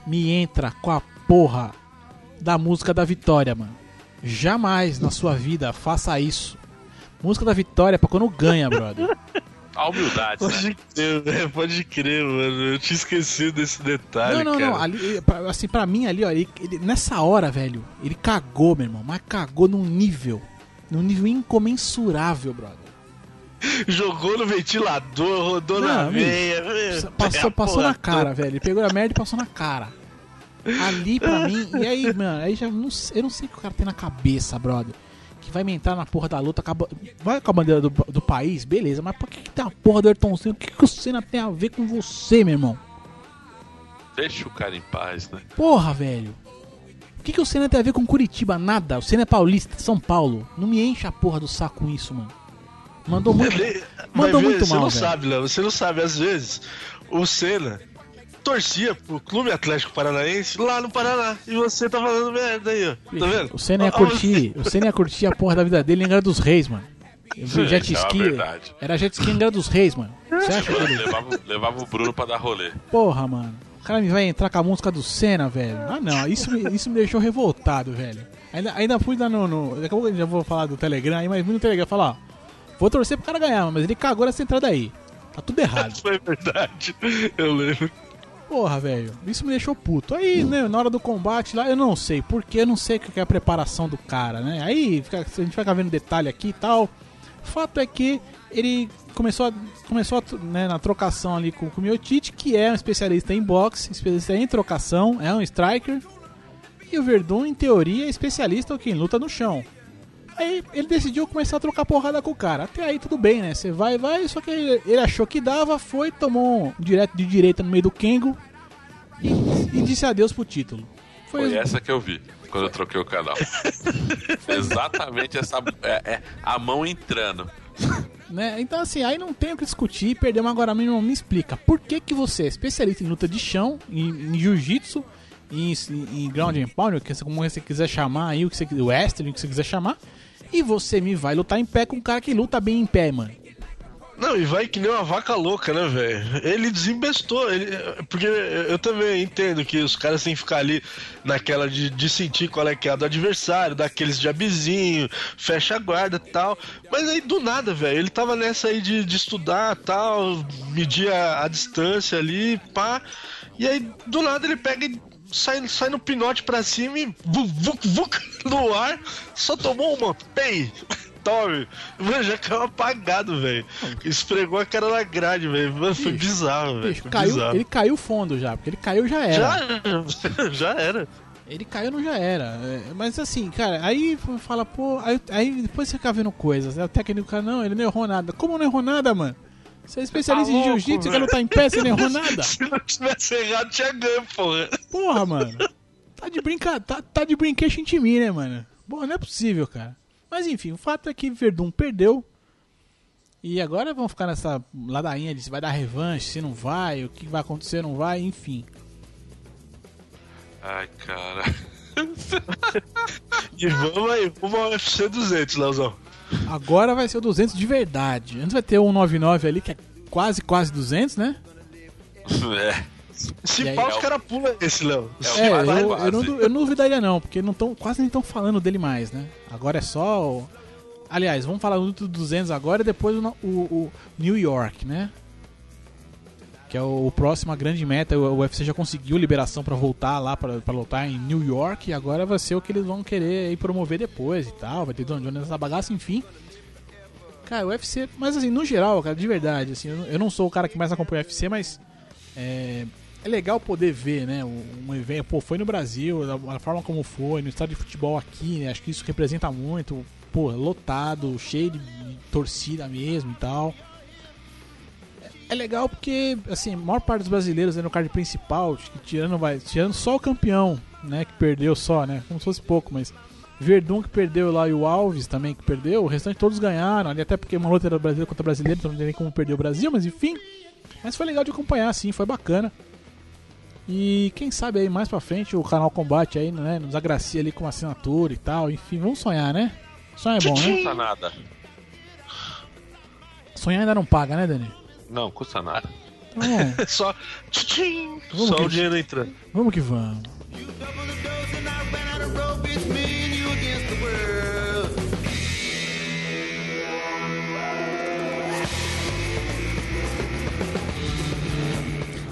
me entra com a porra da música da vitória, mano. Jamais na sua vida faça isso. Música da vitória é pra quando ganha, brother. A humildade. Pode né? crer, né? Pode crer, mano. Eu tinha esquecido desse detalhe. Não, não, cara. não. Ali, assim, pra mim ali, ó, ele, ele, nessa hora, velho, ele cagou, meu irmão. Mas cagou num nível. Num nível incomensurável, brother. Jogou no ventilador, rodou não, na veia. Passou, passou na cara, velho. Ele pegou a merda e passou na cara. Ali pra mim. E aí, mano, aí já não, eu não sei o que o cara tem na cabeça, brother que vai me entrar na porra da luta, acaba, vai com a bandeira do, do país, beleza, mas por que, que tem a porra do Ayrton Senna? O que, que o Senna tem a ver com você, meu irmão? Deixa o cara em paz, né? Porra, velho. O que, que o Senna tem a ver com Curitiba? Nada. O Senna é paulista, São Paulo. Não me enche a porra do saco com isso, mano. Mandou muito, mandou muito você mal, não velho. sabe, Léo. Você não sabe. Às vezes, o Senna torcia pro Clube Atlético Paranaense lá no Paraná. E você tá falando merda aí, ó. Tá vendo? O Senna ia curtir, o Senna ia curtir a porra da vida dele em Angra dos Reis, mano. Sim, jet é ski. É era jet ski em Angra dos Reis, mano. Você acha que ele... levava, levava o Bruno pra dar rolê. Porra, mano. O cara me vai entrar com a música do Senna, velho. Ah, não. Isso, isso me deixou revoltado, velho. Ainda, ainda fui lá no, no. Daqui a pouco eu já vou falar do Telegram aí, mas fui no Telegram falar, ó. Vou torcer pro cara ganhar, mas ele cagou nessa entrada aí. Tá tudo errado. Foi verdade. Eu lembro. Porra, velho, isso me deixou puto. Aí, né, na hora do combate lá, eu não sei, porque eu não sei o que é a preparação do cara, né? Aí fica, a gente vai vendo detalhe aqui e tal. Fato é que ele começou, a, começou a, né, na trocação ali com, com o Miotite, que é um especialista em boxe, especialista em trocação, é um striker. E o Verdun, em teoria, é especialista em luta no chão. Aí ele decidiu começar a trocar porrada com o cara. Até aí tudo bem, né? Você vai, vai, só que ele, achou que dava, foi, tomou um direto de direita no meio do Kengo e, e disse adeus pro título. Foi, foi essa que eu vi quando eu troquei o canal. Exatamente essa. É, é, a mão entrando. Né? Então, assim, aí não tem o que discutir. Perdeu, mas agora mesmo me explica. Por que, que você é especialista em luta de chão, em, em jiu-jitsu, em, em, em ground and pound, como você quiser chamar aí, o que você o wrestling, o que você quiser chamar, e você me vai lutar em pé com um cara que luta bem em pé, mano. Não, e vai que nem uma vaca louca, né, velho? Ele desembestou. Ele, porque eu também entendo que os caras têm que ficar ali naquela de, de sentir qual é que é do adversário, daqueles jabizinho, fecha a guarda e tal. Mas aí do nada, velho, ele tava nessa aí de, de estudar tal, medir a, a distância ali, pá. E aí do nada ele pega e sai, sai no pinote pra cima e vuc, vuc, no ar, só tomou uma, pei. Tommy, mano, já caiu apagado, velho. Esfregou a cara na grade, velho. Mano, foi bizarro, velho. Caiu, ele caiu fundo já, porque ele caiu já era. Já, já era. Ele caiu não já era. É, mas assim, cara, aí fala, pô. Aí, aí depois você fica vendo coisas. Né? O técnico, cara, não, ele não errou nada. Como não errou nada, mano? Você é especialista tá em jiu-jitsu, você quer lutar em pé, você não errou nada. Se não tivesse errado, tinha ganho, porra. Porra, mano. Tá de brincadeira, tá, tá de brinquedo em mim, né, mano? Bom, não é possível, cara. Mas enfim, o fato é que Verdun perdeu. E agora vamos ficar nessa ladainha de se vai dar revanche, se não vai, o que vai acontecer, não vai, enfim. Ai, cara. e vamos aí, vamos ao UFC 200, Leozão. Agora vai ser o 200 de verdade. Antes vai ter o 199 ali, que é quase, quase 200, né? É. Se pau, os caras pulam esse, Léo. É, é eu, eu, não, eu não duvidaria não, porque não tão, quase nem estão falando dele mais, né? Agora é só... O... Aliás, vamos falar do 200 agora e depois o, o, o New York, né? Que é o, próximo a grande meta. O, UFC já conseguiu liberação para voltar lá para lutar em New York e agora vai ser o que eles vão querer promover depois e tal. Vai ter Don Jones nessa bagaça, enfim. Cara, o UFC, mas assim, no geral, cara, de verdade, assim, eu não sou o cara que mais acompanha o UFC, mas é, é legal poder ver, né, um evento, pô, foi no Brasil, a, forma como foi, no estádio de futebol aqui, né, acho que isso representa muito, pô, lotado, cheio de torcida mesmo e tal. É, legal porque, assim, a maior parte dos brasileiros é no card principal, tirando, vai, tirando só o campeão, né, que perdeu só, né, como se fosse pouco, mas Verdun que perdeu lá e o Alves também que perdeu, o restante todos ganharam, ali até porque uma luta era brasileiro contra brasileiro, então não tem nem como perder o Brasil, mas enfim. Mas foi legal de acompanhar, sim, foi bacana. E quem sabe aí mais pra frente o canal Combate aí, né, nos agracia ali com uma assinatura e tal. Enfim, vamos sonhar, né? Sonhar é bom, né? Custa nada. Sonhar ainda não paga, né, Dani? Não, custa nada. É. só só o dinheiro entrando. Vamos que vamos.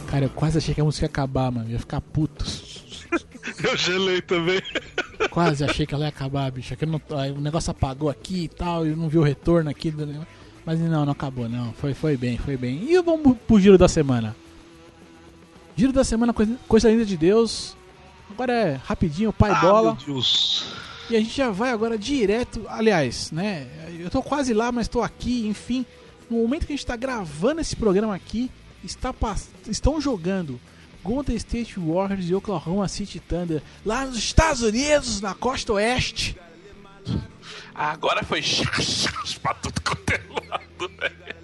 Cara, eu quase achei que a música ia acabar, mano. Eu ia ficar puto. eu gelei também. Quase achei que ela ia acabar, bicho. Aqui não, o negócio apagou aqui e tal, e não vi o retorno aqui. Mas não, não acabou, não. Foi, foi bem, foi bem. E vamos pro giro da semana. Giro da semana, coisa, coisa linda de Deus. Agora é rapidinho, pai ah, bola. Meu Deus. E a gente já vai agora direto. Aliás, né? Eu tô quase lá, mas tô aqui, enfim. No momento que a gente tá gravando esse programa aqui, está estão jogando Golden State Warriors e Oklahoma City Thunder lá nos Estados Unidos, na costa oeste. Agora foi pra tudo quanto é lado,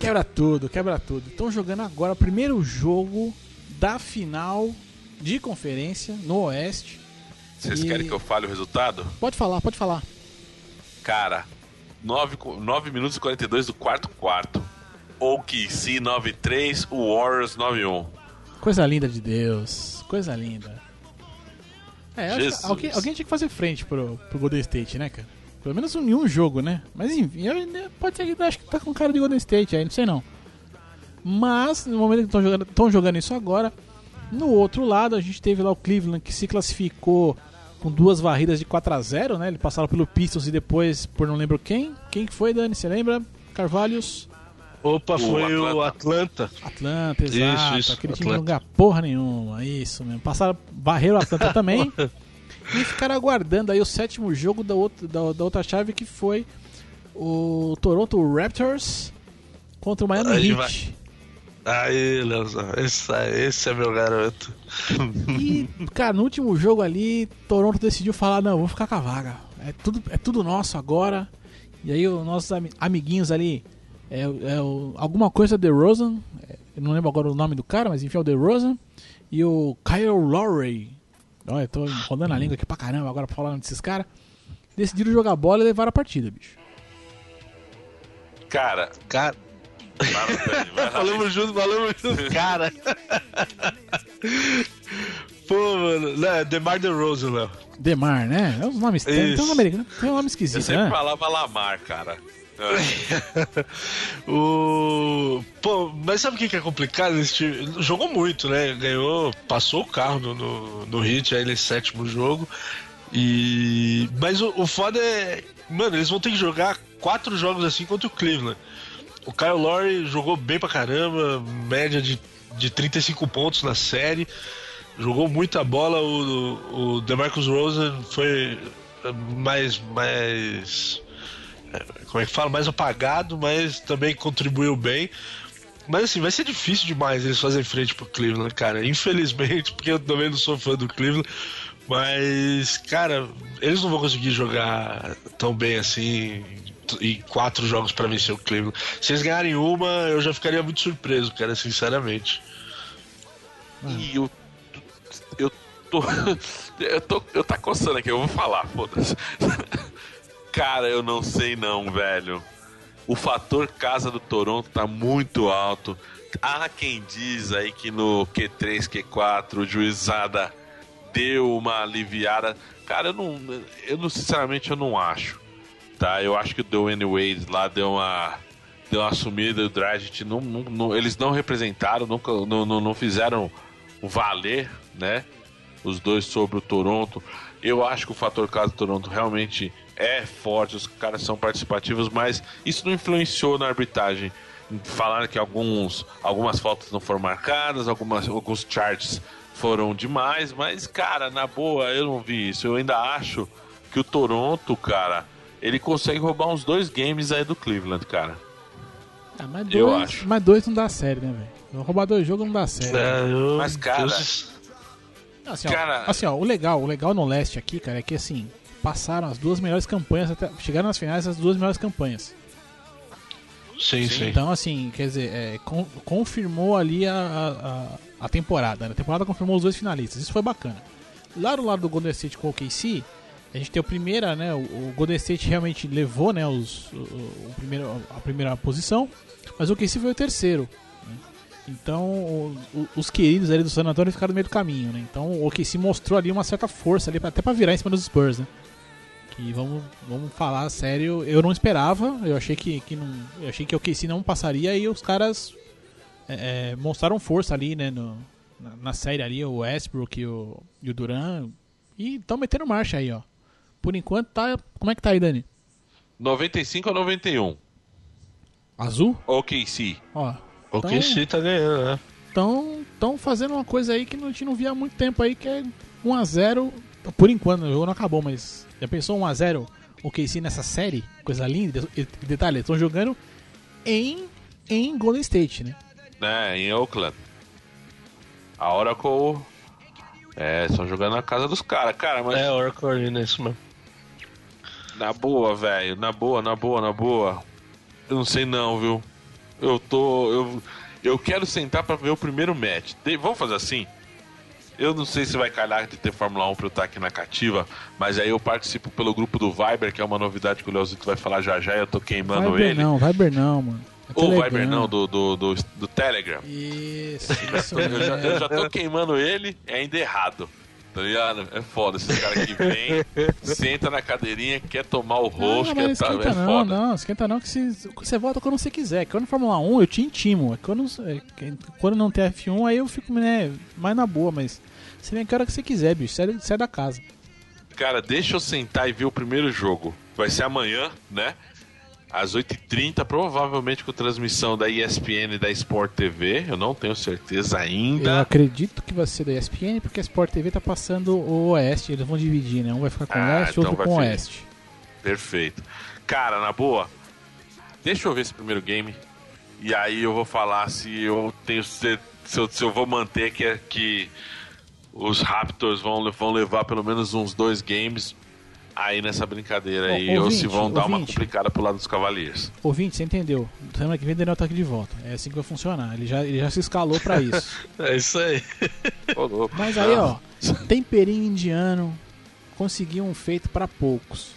Quebra tudo, quebra tudo. Estão jogando agora o primeiro jogo da final de conferência no Oeste. Vocês e... querem que eu fale o resultado? Pode falar, pode falar. Cara, 9, 9 minutos e 42 do quarto quarto. OKC 93, Warriors 91. Coisa linda de Deus, coisa linda. É, alguém, alguém tinha que fazer frente pro, pro Golden State, né, cara? Pelo menos em um jogo, né? Mas enfim, pode ser que acho que tá com cara de Golden State aí, não sei não. Mas, no momento que estão jogando, jogando isso agora, no outro lado a gente teve lá o Cleveland que se classificou com duas varridas de 4 a 0 né? Ele passaram pelo Pistons e depois por não lembro quem. Quem que foi, Dani? Você lembra? Carvalhos? Opa, foi o Atlanta. Atlanta, exato. Isso, isso, Aquele Atlanta. time não ganha porra nenhuma. Isso mesmo. Passaram, barreiro o Atlanta também. e ficaram aguardando aí o sétimo jogo da outra, da, da outra chave que foi o Toronto Raptors contra o Miami aí Heat. Vai. Aí, Leozão, esse, esse é meu garoto. E, cara, no último jogo ali, Toronto decidiu falar: não, vou ficar com a vaga. É tudo, é tudo nosso agora. E aí, os nossos amiguinhos ali, é, é o, alguma coisa The Rosen, é, eu não lembro agora o nome do cara, mas enfim, é o The Rosen. E o Kyle Lowry. Olha, tô rodando a língua aqui pra caramba agora pra falar desses caras. Decidiram jogar bola e levar a partida, bicho. Cara, cara, falamos junto, falamos junto, cara. Pô, mano, né, Demar DeRozan, Léo. Demar, né? É os nomes, tem, tem um americano, tem um nome esquisito, Eu sempre né? falava Lamar, cara. o... Pô, mas sabe o que é complicado nesse time? Jogou muito, né? Ganhou, passou o carro no, no, no hit, aí ele é sétimo jogo. E... Mas o, o foda é. Mano, eles vão ter que jogar quatro jogos assim contra o Cleveland. O Kyle Lowry jogou bem pra caramba, média de, de 35 pontos na série. Jogou muita bola. O, o DeMarcus Rosen foi mais. mais como é que fala? Mais apagado, mas também contribuiu bem. Mas assim, vai ser difícil demais eles fazerem frente pro Cleveland, cara. Infelizmente, porque eu também não sou fã do Cleveland. Mas, cara, eles não vão conseguir jogar tão bem assim e quatro jogos para vencer o Cleveland. Se eles ganharem uma, eu já ficaria muito surpreso, cara, sinceramente. E eu, eu tô. Eu tô. Eu tá coçando aqui, eu vou falar, foda-se. Cara, eu não sei não, velho. O fator casa do Toronto tá muito alto. Há quem diz aí que no Q3, Q4, o juizada deu uma aliviada. Cara, eu não, eu não sinceramente eu não acho tá? Eu acho que o Dwayne Wade lá deu uma deu uma sumida, o Dragic não, não, não, eles não representaram, nunca não, não, não fizeram valer, né? Os dois sobre o Toronto. Eu acho que o fator casa do Toronto realmente é forte, os caras são participativos, mas isso não influenciou na arbitragem. Falaram que alguns, algumas faltas não foram marcadas, algumas, alguns charts foram demais, mas, cara, na boa, eu não vi isso. Eu ainda acho que o Toronto, cara, ele consegue roubar uns dois games aí do Cleveland, cara. Ah, mas dois, eu acho. Mas dois não dá série, né, velho? Roubar dois jogos não dá série. É, eu... Mas, cara. Assim, cara... Ó, assim, ó, o legal, o legal no leste aqui, cara, é que assim, passaram as duas melhores campanhas, até, chegaram nas finais as duas melhores campanhas. Sim, sim. Então, assim, quer dizer, é, con confirmou ali a, a, a, temporada. Né? A temporada confirmou os dois finalistas. Isso foi bacana. Lá do lado do Golden State com o KC, a gente tem a primeira, né? O, o Golden State realmente levou, né? Os, o, o primeiro, a primeira posição, mas o KC foi o terceiro. Né? Então, o, os queridos ali do San Antonio ficaram no meio do caminho, né? Então, o OKC mostrou ali uma certa força ali, até para virar em cima dos Spurs, né? Que vamos, vamos falar sério, eu não esperava, eu achei que, que não, eu achei que o OKC não passaria e os caras é, é, mostraram força ali, né? No, na, na, série ali, o Westbrook e o, e o Duran e estão metendo marcha aí, ó. Por enquanto tá. Como é que tá aí, Dani? 95 a 91. Azul? OKC. Ó. OKC tá ganhando, né? Estão tão fazendo uma coisa aí que a gente não via há muito tempo aí, que é 1x0. Por enquanto, o jogo não acabou, mas já pensou 1x0 OKC nessa série? Coisa linda. E, detalhe, estão jogando em, em Golden State, né? É, em Oakland. A Oracle. É, estão jogando na casa dos caras, cara, mas. É, Oracle ali, né? Isso mesmo. Na boa, velho. Na boa, na boa, na boa. Eu não sei não, viu? Eu tô. Eu, eu quero sentar para ver o primeiro match. De, vamos fazer assim? Eu não sei se vai calhar de ter Fórmula 1 pra eu estar aqui na cativa, mas aí eu participo pelo grupo do Viber, que é uma novidade que o Leozito vai falar já já, eu tô queimando Viber ele. Não, Viber não, mano. É o Viber não, do, do, do, do Telegram. Isso, isso eu, já, eu já tô queimando ele, é ainda errado. Tá ligado? É foda esses caras que vem, senta na cadeirinha, quer tomar o rosto, quer tá, esquenta é não, foda. Não, esquenta não, que se, você volta quando você quiser. Quando Fórmula 1 eu te intimo. Quando, quando não tem F1, aí eu fico né, mais na boa, mas você vem a hora que você quiser, bicho. Sai, sai da casa. Cara, deixa eu sentar e ver o primeiro jogo. Vai ser amanhã, né? Às 8h30, provavelmente com transmissão da ESPN e da Sport TV. Eu não tenho certeza ainda. Eu acredito que vai ser da ESPN, porque a Sport TV tá passando o Oeste. Eles vão dividir, né? Um vai ficar com ah, o Leste, então outro com o Oeste. Perfeito. Cara, na boa, deixa eu ver esse primeiro game. E aí eu vou falar se eu tenho se eu, se eu vou manter que, que os Raptors vão, vão levar pelo menos uns dois games aí nessa brincadeira aí, ou se vão dar uma complicada pro lado dos Cavaliers. Ouvinte, você entendeu? Semana que vem o Daniel tá aqui de volta. É assim que vai funcionar. Ele já, ele já se escalou para isso. é isso aí. Mas aí, ó, temperinho indiano conseguiu um feito para poucos.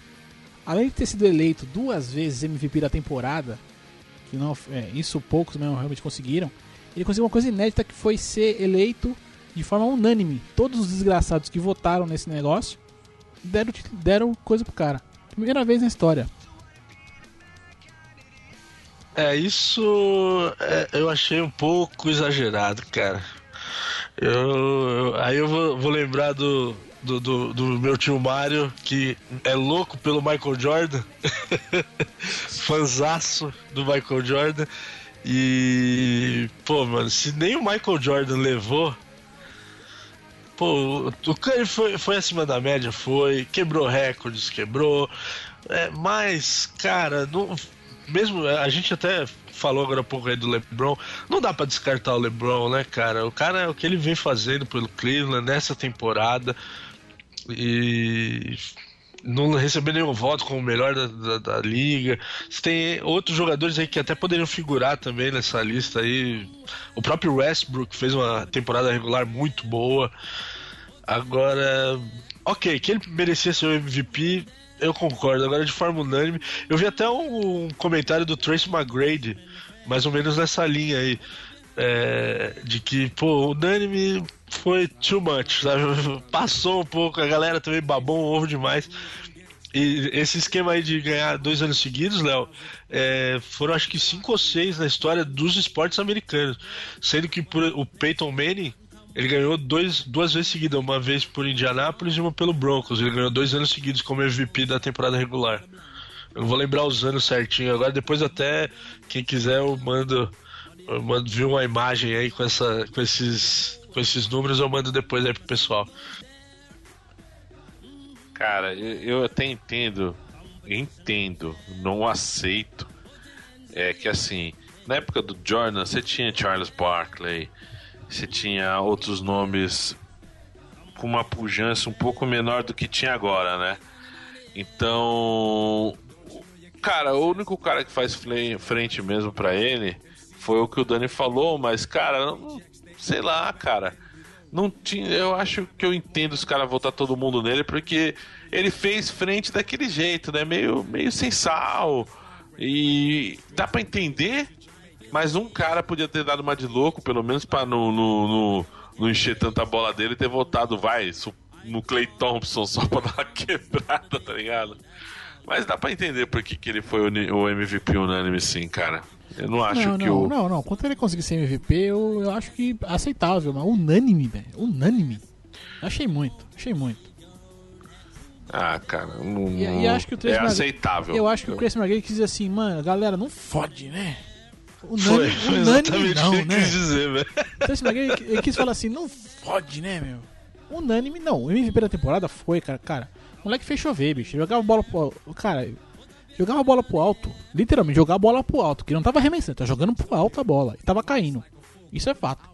Além de ter sido eleito duas vezes MVP da temporada, que não, é, isso poucos mesmo realmente conseguiram, ele conseguiu uma coisa inédita que foi ser eleito de forma unânime. Todos os desgraçados que votaram nesse negócio deram, deram coisa pro cara. Primeira vez na história. É, isso é, eu achei um pouco exagerado, cara. Eu, eu aí eu vou, vou lembrar do, do, do, do, meu tio Mário, que é louco pelo Michael Jordan. Fanzaço do Michael Jordan. E, pô, mano, se nem o Michael Jordan levou, Pô, o Curry foi, foi acima da média, foi, quebrou recordes, quebrou. É, mas, cara, não, mesmo a gente até falou agora há pouco aí do LeBron, não dá para descartar o LeBron, né, cara? O cara é o que ele vem fazendo pelo Cleveland nessa temporada e não recebeu nenhum voto como o melhor da, da, da, liga. Você tem outros jogadores aí que até poderiam figurar também nessa lista aí. O próprio Westbrook fez uma temporada regular muito boa. Agora, ok, que ele merecia ser o MVP, eu concordo. Agora, de forma unânime, eu vi até um, comentário do Trace McGrady, mais ou menos nessa linha aí, é, de que, pô, unânime foi too much, sabe? Passou um pouco, a galera também babou um ovo demais. E esse esquema aí de ganhar dois anos seguidos, Léo, é, foram acho que cinco ou seis na história dos esportes americanos. Sendo que por, o Peyton Manning ele ganhou dois, duas vezes seguidas, uma vez por Indianápolis e uma pelo Broncos. Ele ganhou dois anos seguidos como MVP da temporada regular. Eu não vou lembrar os anos certinho agora, depois até quem quiser eu mando, eu mando ver uma imagem aí com, essa, com, esses, com esses números, eu mando depois aí pro pessoal. Cara, eu, eu até entendo, entendo, não aceito. É que assim, na época do Jordan, você tinha Charles Barkley, você tinha outros nomes com uma pujança um pouco menor do que tinha agora, né? Então, cara, o único cara que faz frente mesmo para ele foi o que o Dani falou, mas cara, não, sei lá, cara. Não tinha, eu acho que eu entendo os caras votar todo mundo nele porque ele fez frente daquele jeito, né? Meio meio sem sal. E dá para entender mas um cara podia ter dado uma de louco, pelo menos pra não, no, no encher tanta bola dele e ter votado, vai, no Clay Thompson só pra dar uma quebrada, tá ligado? Mas dá pra entender por que, que ele foi o MVP unânime, sim, cara. Eu não acho não, que não, o. Não, não, quanto ele conseguir ser MVP, eu, eu acho que aceitável, mas unânime, velho. Unânime. Achei muito, achei muito. Ah, cara, não, e, e acho que o é aceitável. Eu acho que o Chris McGrady quis dizer assim, mano, galera, não fode, né? Unânime, foi, foi unânime não, que né? quis dizer, velho. Então, ele, ele quis falar assim, não fode, né, meu? Unânime não. O MVP da temporada foi, cara. Cara, o moleque fez chover, bicho. Jogava bola pro Cara, jogava a bola pro alto. Literalmente, jogava a bola pro alto. Que não tava arremessando, tava jogando pro alto a bola. E tava caindo. Isso é fato.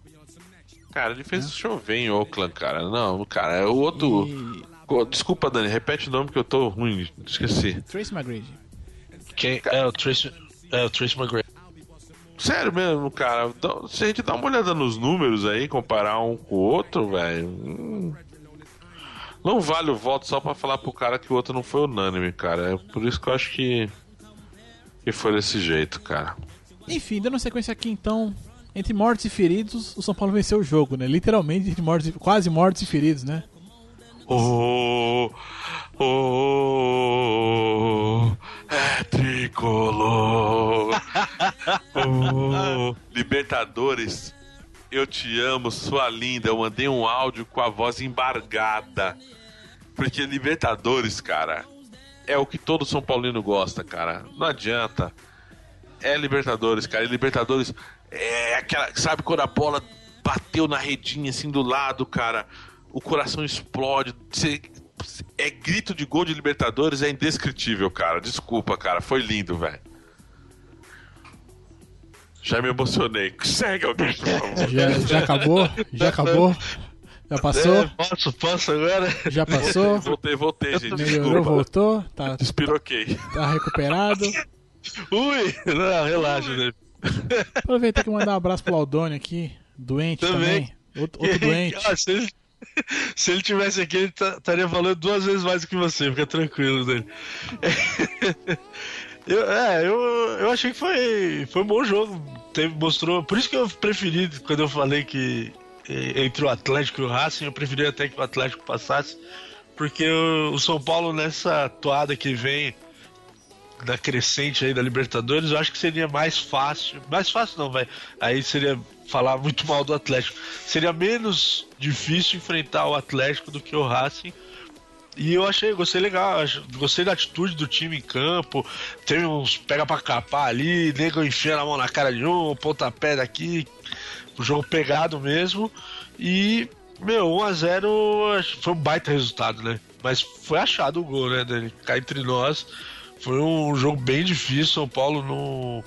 Cara, ele fez é. chover em Oakland, cara. Não, cara, é o outro. E... Desculpa, Dani, repete o nome que eu tô ruim. Esqueci. Trace McGrady. Quem? É o Trace, é o Trace McGrady. Sério mesmo, cara. Então, se a gente dá uma olhada nos números aí, comparar um com o outro, velho. Hum, não vale o voto só para falar pro cara que o outro não foi unânime, cara. É por isso que eu acho que. que foi desse jeito, cara. Enfim, dando sequência aqui então. Entre mortos e feridos, o São Paulo venceu o jogo, né? Literalmente, entre mortos, quase mortos e feridos, né? Oh, oh, é tricolor. oh, Libertadores, eu te amo, sua linda. Eu mandei um áudio com a voz embargada. Porque Libertadores, cara, é o que todo São Paulino gosta, cara. Não adianta. É Libertadores, cara. E Libertadores é aquela. Sabe quando a bola bateu na redinha assim do lado, cara? O coração explode. Você, é grito de gol de Libertadores, é indescritível, cara. Desculpa, cara. Foi lindo, velho. Já me emocionei. Segue alguém, por favor. Já, já acabou? Já acabou? Já passou? É, posso, posso agora? Já passou? Voltei, voltei, gente. Melhorou, desculpa. voltou? Tá, Despiroquei. Tá recuperado? Ui! Não, relaxa, né? Aproveitar que mandar um abraço pro Laudônio aqui, doente também. também. Outro, outro doente. Ah, se, ele, se ele tivesse aqui, ele estaria falando duas vezes mais do que você, fica tranquilo dele. Eu, é, eu, eu achei que foi, foi um bom jogo. Teve, mostrou. Por isso que eu preferi, quando eu falei que entre o Atlético e o Racing, eu preferi até que o Atlético passasse. Porque o, o São Paulo, nessa toada que vem da crescente aí da Libertadores, eu acho que seria mais fácil. Mais fácil não, vai. Aí seria falar muito mal do Atlético. Seria menos difícil enfrentar o Atlético do que o Racing e eu achei, gostei legal, gostei da atitude do time em campo. Teve uns pega pra capar ali, nego enfiando a mão na cara de um, pontapé daqui, o jogo pegado mesmo. E, meu, 1x0 foi um baita resultado, né? Mas foi achado o gol, né, Dani? Cá entre nós. Foi um jogo bem difícil, São Paulo não,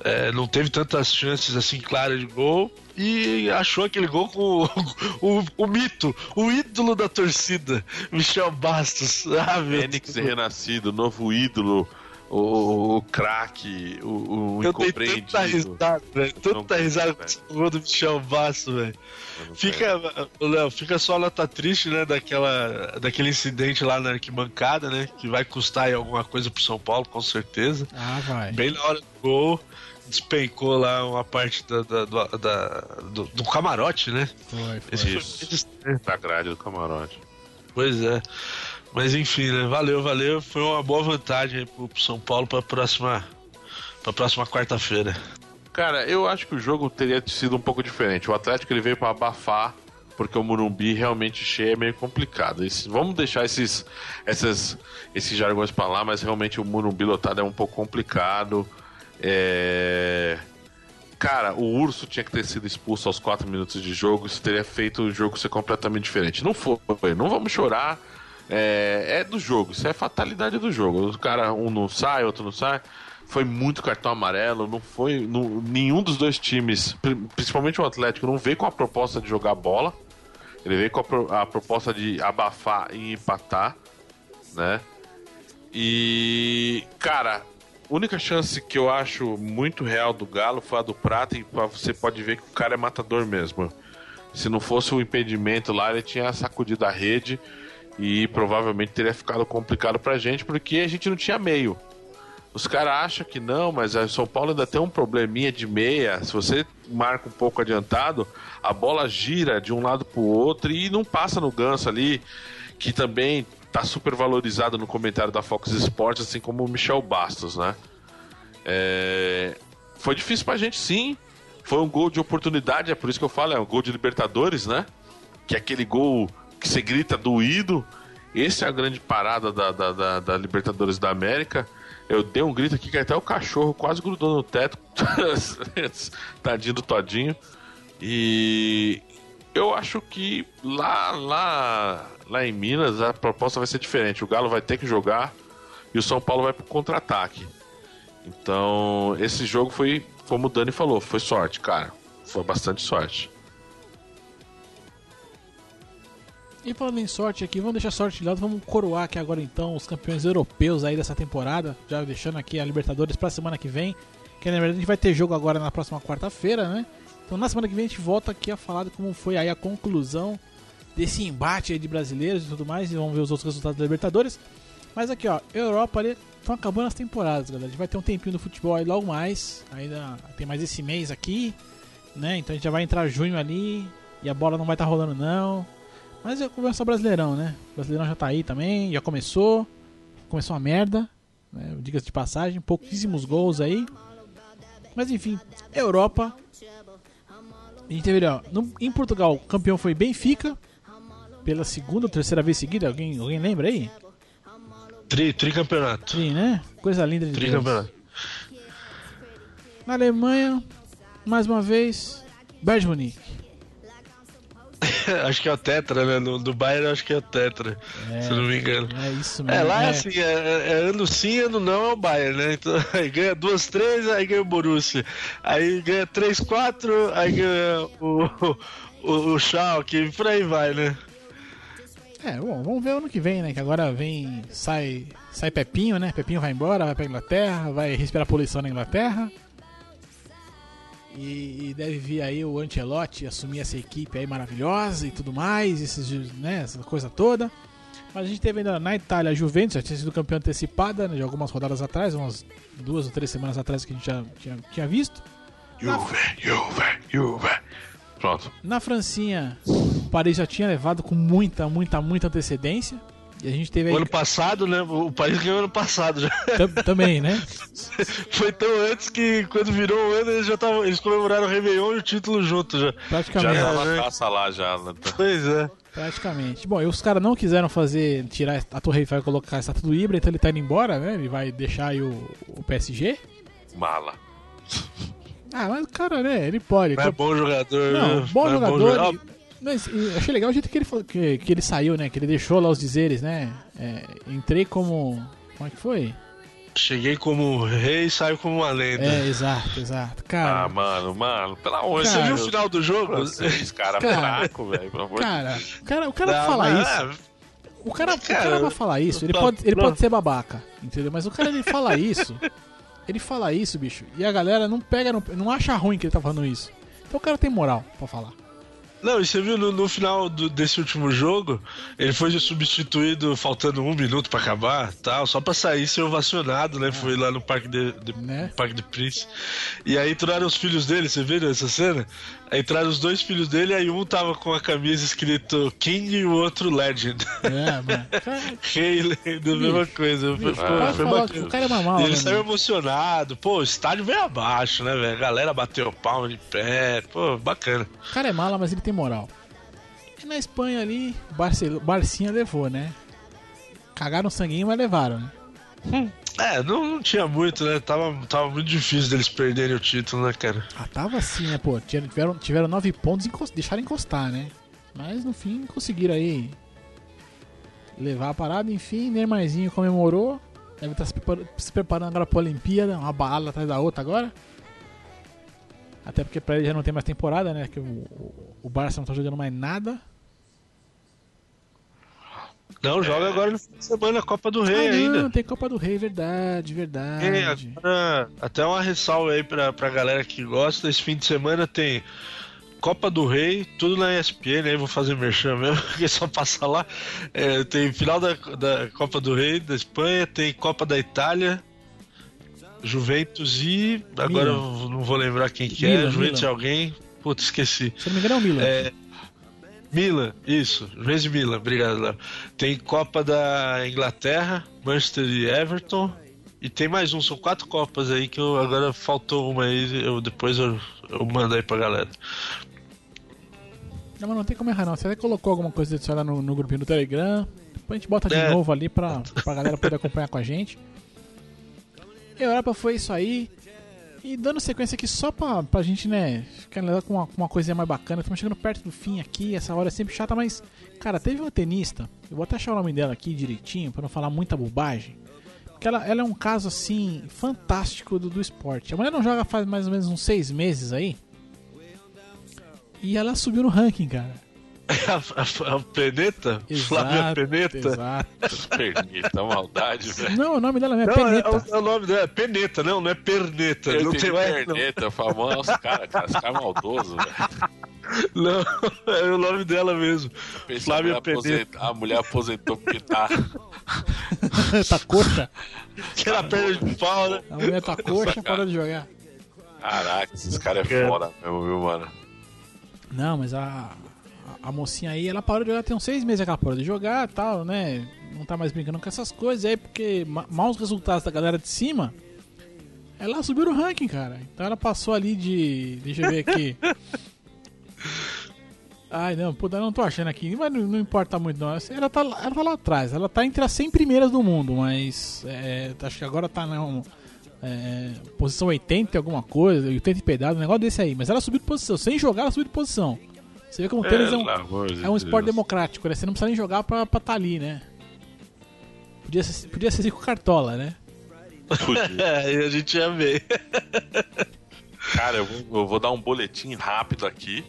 é, não teve tantas chances assim claras de gol e achou aquele gol com o, o, o, mito, o ídolo da torcida, Michel Bastos. Ah, Fênix renascido, novo ídolo, o, o craque, o, o Eu incompreendido. Tanta risada, velho. Tanta risada com o gol do Michel Bastos, velho. Fica, Léo, fica só a nota triste, né, daquela, daquele incidente lá na arquibancada, né, que vai custar aí alguma coisa pro São Paulo, com certeza. Ah, vai. Bem na hora do gol despencou lá uma parte da, da, da do, do, camarote, né? Foi, foi. Isso, da grade do camarote. Pois é. Mas enfim, né? Valeu, valeu. Foi uma boa vantagem aí pro, São Paulo pra próxima, pra próxima quarta-feira. Cara, eu acho que o jogo teria sido um pouco diferente. O Atlético ele veio para abafar, porque o Murumbi realmente cheio é meio complicado. Esse, vamos deixar esses, essas, esses jargões para lá, mas realmente o Murumbi lotado é um pouco complicado. É... Cara, o Urso tinha que ter sido expulso aos 4 minutos de jogo, isso teria feito o jogo ser completamente diferente. Não foi, não vamos chorar. É, é do jogo, isso é fatalidade do jogo. O cara, um não sai, outro não sai. Foi muito cartão amarelo, não foi. Não, nenhum dos dois times, principalmente o Atlético, não veio com a proposta de jogar bola. Ele veio com a, a proposta de abafar e empatar, né? E, cara, única chance que eu acho muito real do Galo foi a do Prata, e você pode ver que o cara é matador mesmo. Se não fosse o impedimento lá, ele tinha sacudido a rede e provavelmente teria ficado complicado pra gente, porque a gente não tinha meio. Os caras acham que não, mas o São Paulo ainda tem um probleminha de meia. Se você marca um pouco adiantado, a bola gira de um lado pro outro e não passa no ganso ali, que também tá super valorizado no comentário da Fox Sports, assim como o Michel Bastos, né? É... Foi difícil pra gente, sim. Foi um gol de oportunidade, é por isso que eu falo, é um gol de Libertadores, né? Que é aquele gol que você grita doído. Esse é a grande parada da, da, da, da Libertadores da América. Eu dei um grito aqui que até o cachorro quase grudou no teto. Tadinho do Todinho. E eu acho que lá, lá lá em Minas a proposta vai ser diferente. O Galo vai ter que jogar e o São Paulo vai pro contra-ataque. Então, esse jogo foi, como o Dani falou, foi sorte, cara. Foi bastante sorte. E falando em sorte aqui, vamos deixar sorte de lado, vamos coroar aqui agora então os campeões europeus aí dessa temporada, já deixando aqui a Libertadores pra semana que vem, que na verdade a gente vai ter jogo agora na próxima quarta-feira, né? Então na semana que vem a gente volta aqui a falar de como foi aí a conclusão desse embate de brasileiros e tudo mais, e vamos ver os outros resultados da Libertadores. Mas aqui, ó, Europa ali estão acabando as temporadas, galera. A gente vai ter um tempinho do futebol aí logo mais. Ainda tem mais esse mês aqui, né? Então a gente já vai entrar junho ali e a bola não vai estar tá rolando não. Mas é conversa Brasileirão, né? O Brasileirão já tá aí também, já começou. Começou uma merda, né? Diga-se de passagem, pouquíssimos gols aí. Mas enfim, Europa. A gente teve, ó, no, em Portugal, o campeão foi Benfica, pela segunda ou terceira vez seguida? Alguém, alguém lembra aí? Tri, tricampeonato. Tri, né? Coisa linda de Tricampeonato. Na Alemanha, mais uma vez, Bayern Munique. acho que é o Tetra, né? No, do Bayern acho que é o Tetra, É, se não me engano. É isso mesmo. É, lá é é. assim, é, é ano sim, ano não é o Bayern, né? Então, aí ganha duas, três, aí ganha o Borussia. Aí ganha três, quatro, aí ganha o, o, o Schalke, por aí vai, né? É, bom, vamos ver ano que vem, né? Que agora vem, sai, sai Pepinho, né? Pepinho vai embora, vai pra Inglaterra, vai respirar poluição na Inglaterra. E, e deve vir aí o Ancelotti assumir essa equipe aí maravilhosa e tudo mais, esses, né, essa coisa toda. Mas a gente teve ainda na Itália a Juventus, já tinha sido campeão antecipada, né, de algumas rodadas atrás, umas duas ou três semanas atrás que a gente já tinha, tinha visto. Juve, Juve, Juve. Pronto. Na Francinha, o Paris já tinha levado com muita, muita, muita antecedência. E a gente teve aí. O ano passado, né? O Paris ganhou ano passado já. tam- também, né? Foi tão antes que quando virou o ano eles já estavam. Eles comemoraram o Réveillon e o título junto já. Já Praticamente. tava né? a taça lá já. né? Pois é. Praticamente. Bom, e os caras não quiseram fazer, tirar a Torre Eiffel e colocar a estátua do Ibra, então ele tá indo embora, né? Ele vai deixar aí o, o PSG. Mala. Ah, mas o cara, né? Ele pode. Não é bom jogador. Não, né? bom Não é jogador. jo- e- Mas achei legal o jeito que ele, falou- que, que ele saiu, né? Que ele deixou lá os dizeres, né? É, entrei como. Como é que foi? Cheguei como rei e saio como uma lenda. É, exato, exato. Ah, Cara, mano, mano, pelo amor de Você Cara, viu o final do jogo? Vocês, cara, Cara. fraco, velho. Pelo amor de cara, o cara, o cara Não, fala mas, isso. O cara, o Cara, cara vai falar isso, ele pode, ele pode ser babaca, entendeu? Mas o cara ele fala isso, ele fala isso, bicho, e a galera não pega, não, não acha ruim que ele tá falando isso. Então o cara tem moral pra falar. Não, e você viu no, no final do- desse último jogo, ele foi substituído faltando um minuto pra acabar, tal, só pra sair ser ovacionado, né? Foi lá no Parque de, de- Né? Parque de Prince. E aí entraram os filhos dele, você viu essa cena? Entraram os dois filhos dele, aí um tava com a camisa escrito King e o outro Legend. É, mano. Rei Legend, a mesma coisa. Foi, bicho, foi- o cara foi fala- bacana. o cara é uma E mala, ele né, saiu mano? emocionado. Pô, o estádio veio abaixo, né, velho? A galera bateu palma de pé. Pô, bacana. O cara é mala, mas ele tem moral. E na Espanha ali, o Barcel- Barcinha levou, né? Cagaram sanguinho, mas levaram, né? É, não, não tinha muito, né? Tava, tava muito difícil deles perderem o título, né, cara? Ah, tava assim, né, pô? Tiveram, tiveram nove pontos e deixaram encostar, né? Mas no fim conseguiram aí levar a parada. Enfim, Neymarzinho comemorou. Deve estar se, prepara- se preparando agora pra Olimpíada, uma balada atrás da outra agora. Até porque pra ele já não tem mais temporada, né? Que o, o Barça não tá jogando mais nada. Não, joga agora no fim de semana a Copa do Rei ah, ainda. não, tem Copa do Rei, verdade, É, verdade. agora, até uma ressalva aí pra, pra galera que gosta. Esse fim de semana tem Copa do Rei, tudo na ESPN, aí vou fazer merchan mesmo, porque só passa lá. É, tem final da, da Copa do Rei da Espanha, tem Copa da Itália, Juventus e. Agora não vou lembrar quem que Milan, é, Juventus Milan. é alguém. Putz, esqueci. Se não me engano é o Milan. É, Milan, isso, Juventus e Milan, obrigado, Léo. Tem Copa da Inglaterra, Manchester e Everton. E tem mais um, são quatro Copas aí que eu, agora faltou uma aí, eu, depois eu, eu mando aí pra galera. Não, mas não tem como errar não. Você até colocou alguma coisa disso lá no, no grupinho do Telegram. Depois a gente bota de É. novo ali pra, pra galera poder acompanhar com a gente. E a Europa foi isso aí. E dando sequência aqui só pra, pra gente, né, ficar com uma, uma coisinha mais bacana. Estamos chegando perto do fim aqui, essa hora é sempre chata, mas, cara, teve uma tenista, eu vou até achar o nome dela aqui direitinho, pra não falar muita bobagem. Porque ela, ela é um caso, assim, fantástico do, do esporte. A mulher não joga faz mais ou menos uns seis meses aí. E ela subiu no ranking, cara. A, a, a Peneta? Flávia Peneta? Exato. Pernita, maldade, velho. Não, o nome dela não é Não, é, Peneta. é o, é o nome dela, é Peneta, não, não é Perneta. Eu não tenho tem não. perneta, famoso, cara, cara, esse cara é maldoso, velho. Não, é o nome dela mesmo. Pensei, Flávia a, mulher aposenta- a mulher aposentou porque tá. tá coxa. Que era perna de pau, né? A mulher tá coxa, parou de jogar. Caraca, esses caras é É. foda mesmo, viu, mano? Não, mas a, a, mocinha aí, ela parou de jogar, tem uns seis meses que ela parou de jogar e tal, né? Não tá mais brincando com essas coisas aí, porque ma maus resultados da galera de cima, ela subiu no ranking, cara. Então ela passou ali de. Deixa eu ver aqui. Ai, não, puta, não tô achando aqui, mas não, não importa muito não. Ela tá, ela tá lá atrás, ela tá entre as 100 primeiras do mundo, mas é, acho que agora tá na é, posição 80 alguma coisa, 80 e pedaço, um negócio desse aí. Mas ela subiu de posição, sem jogar ela subiu de posição. Você vê como o tênis é um, é um esporte democrático, né? Você não precisa nem jogar pra estar tá ali, né? Podia ser, podia ser com cartola, né? é, e a gente ia ver. Cara, eu vou, eu vou, dar um boletim rápido aqui.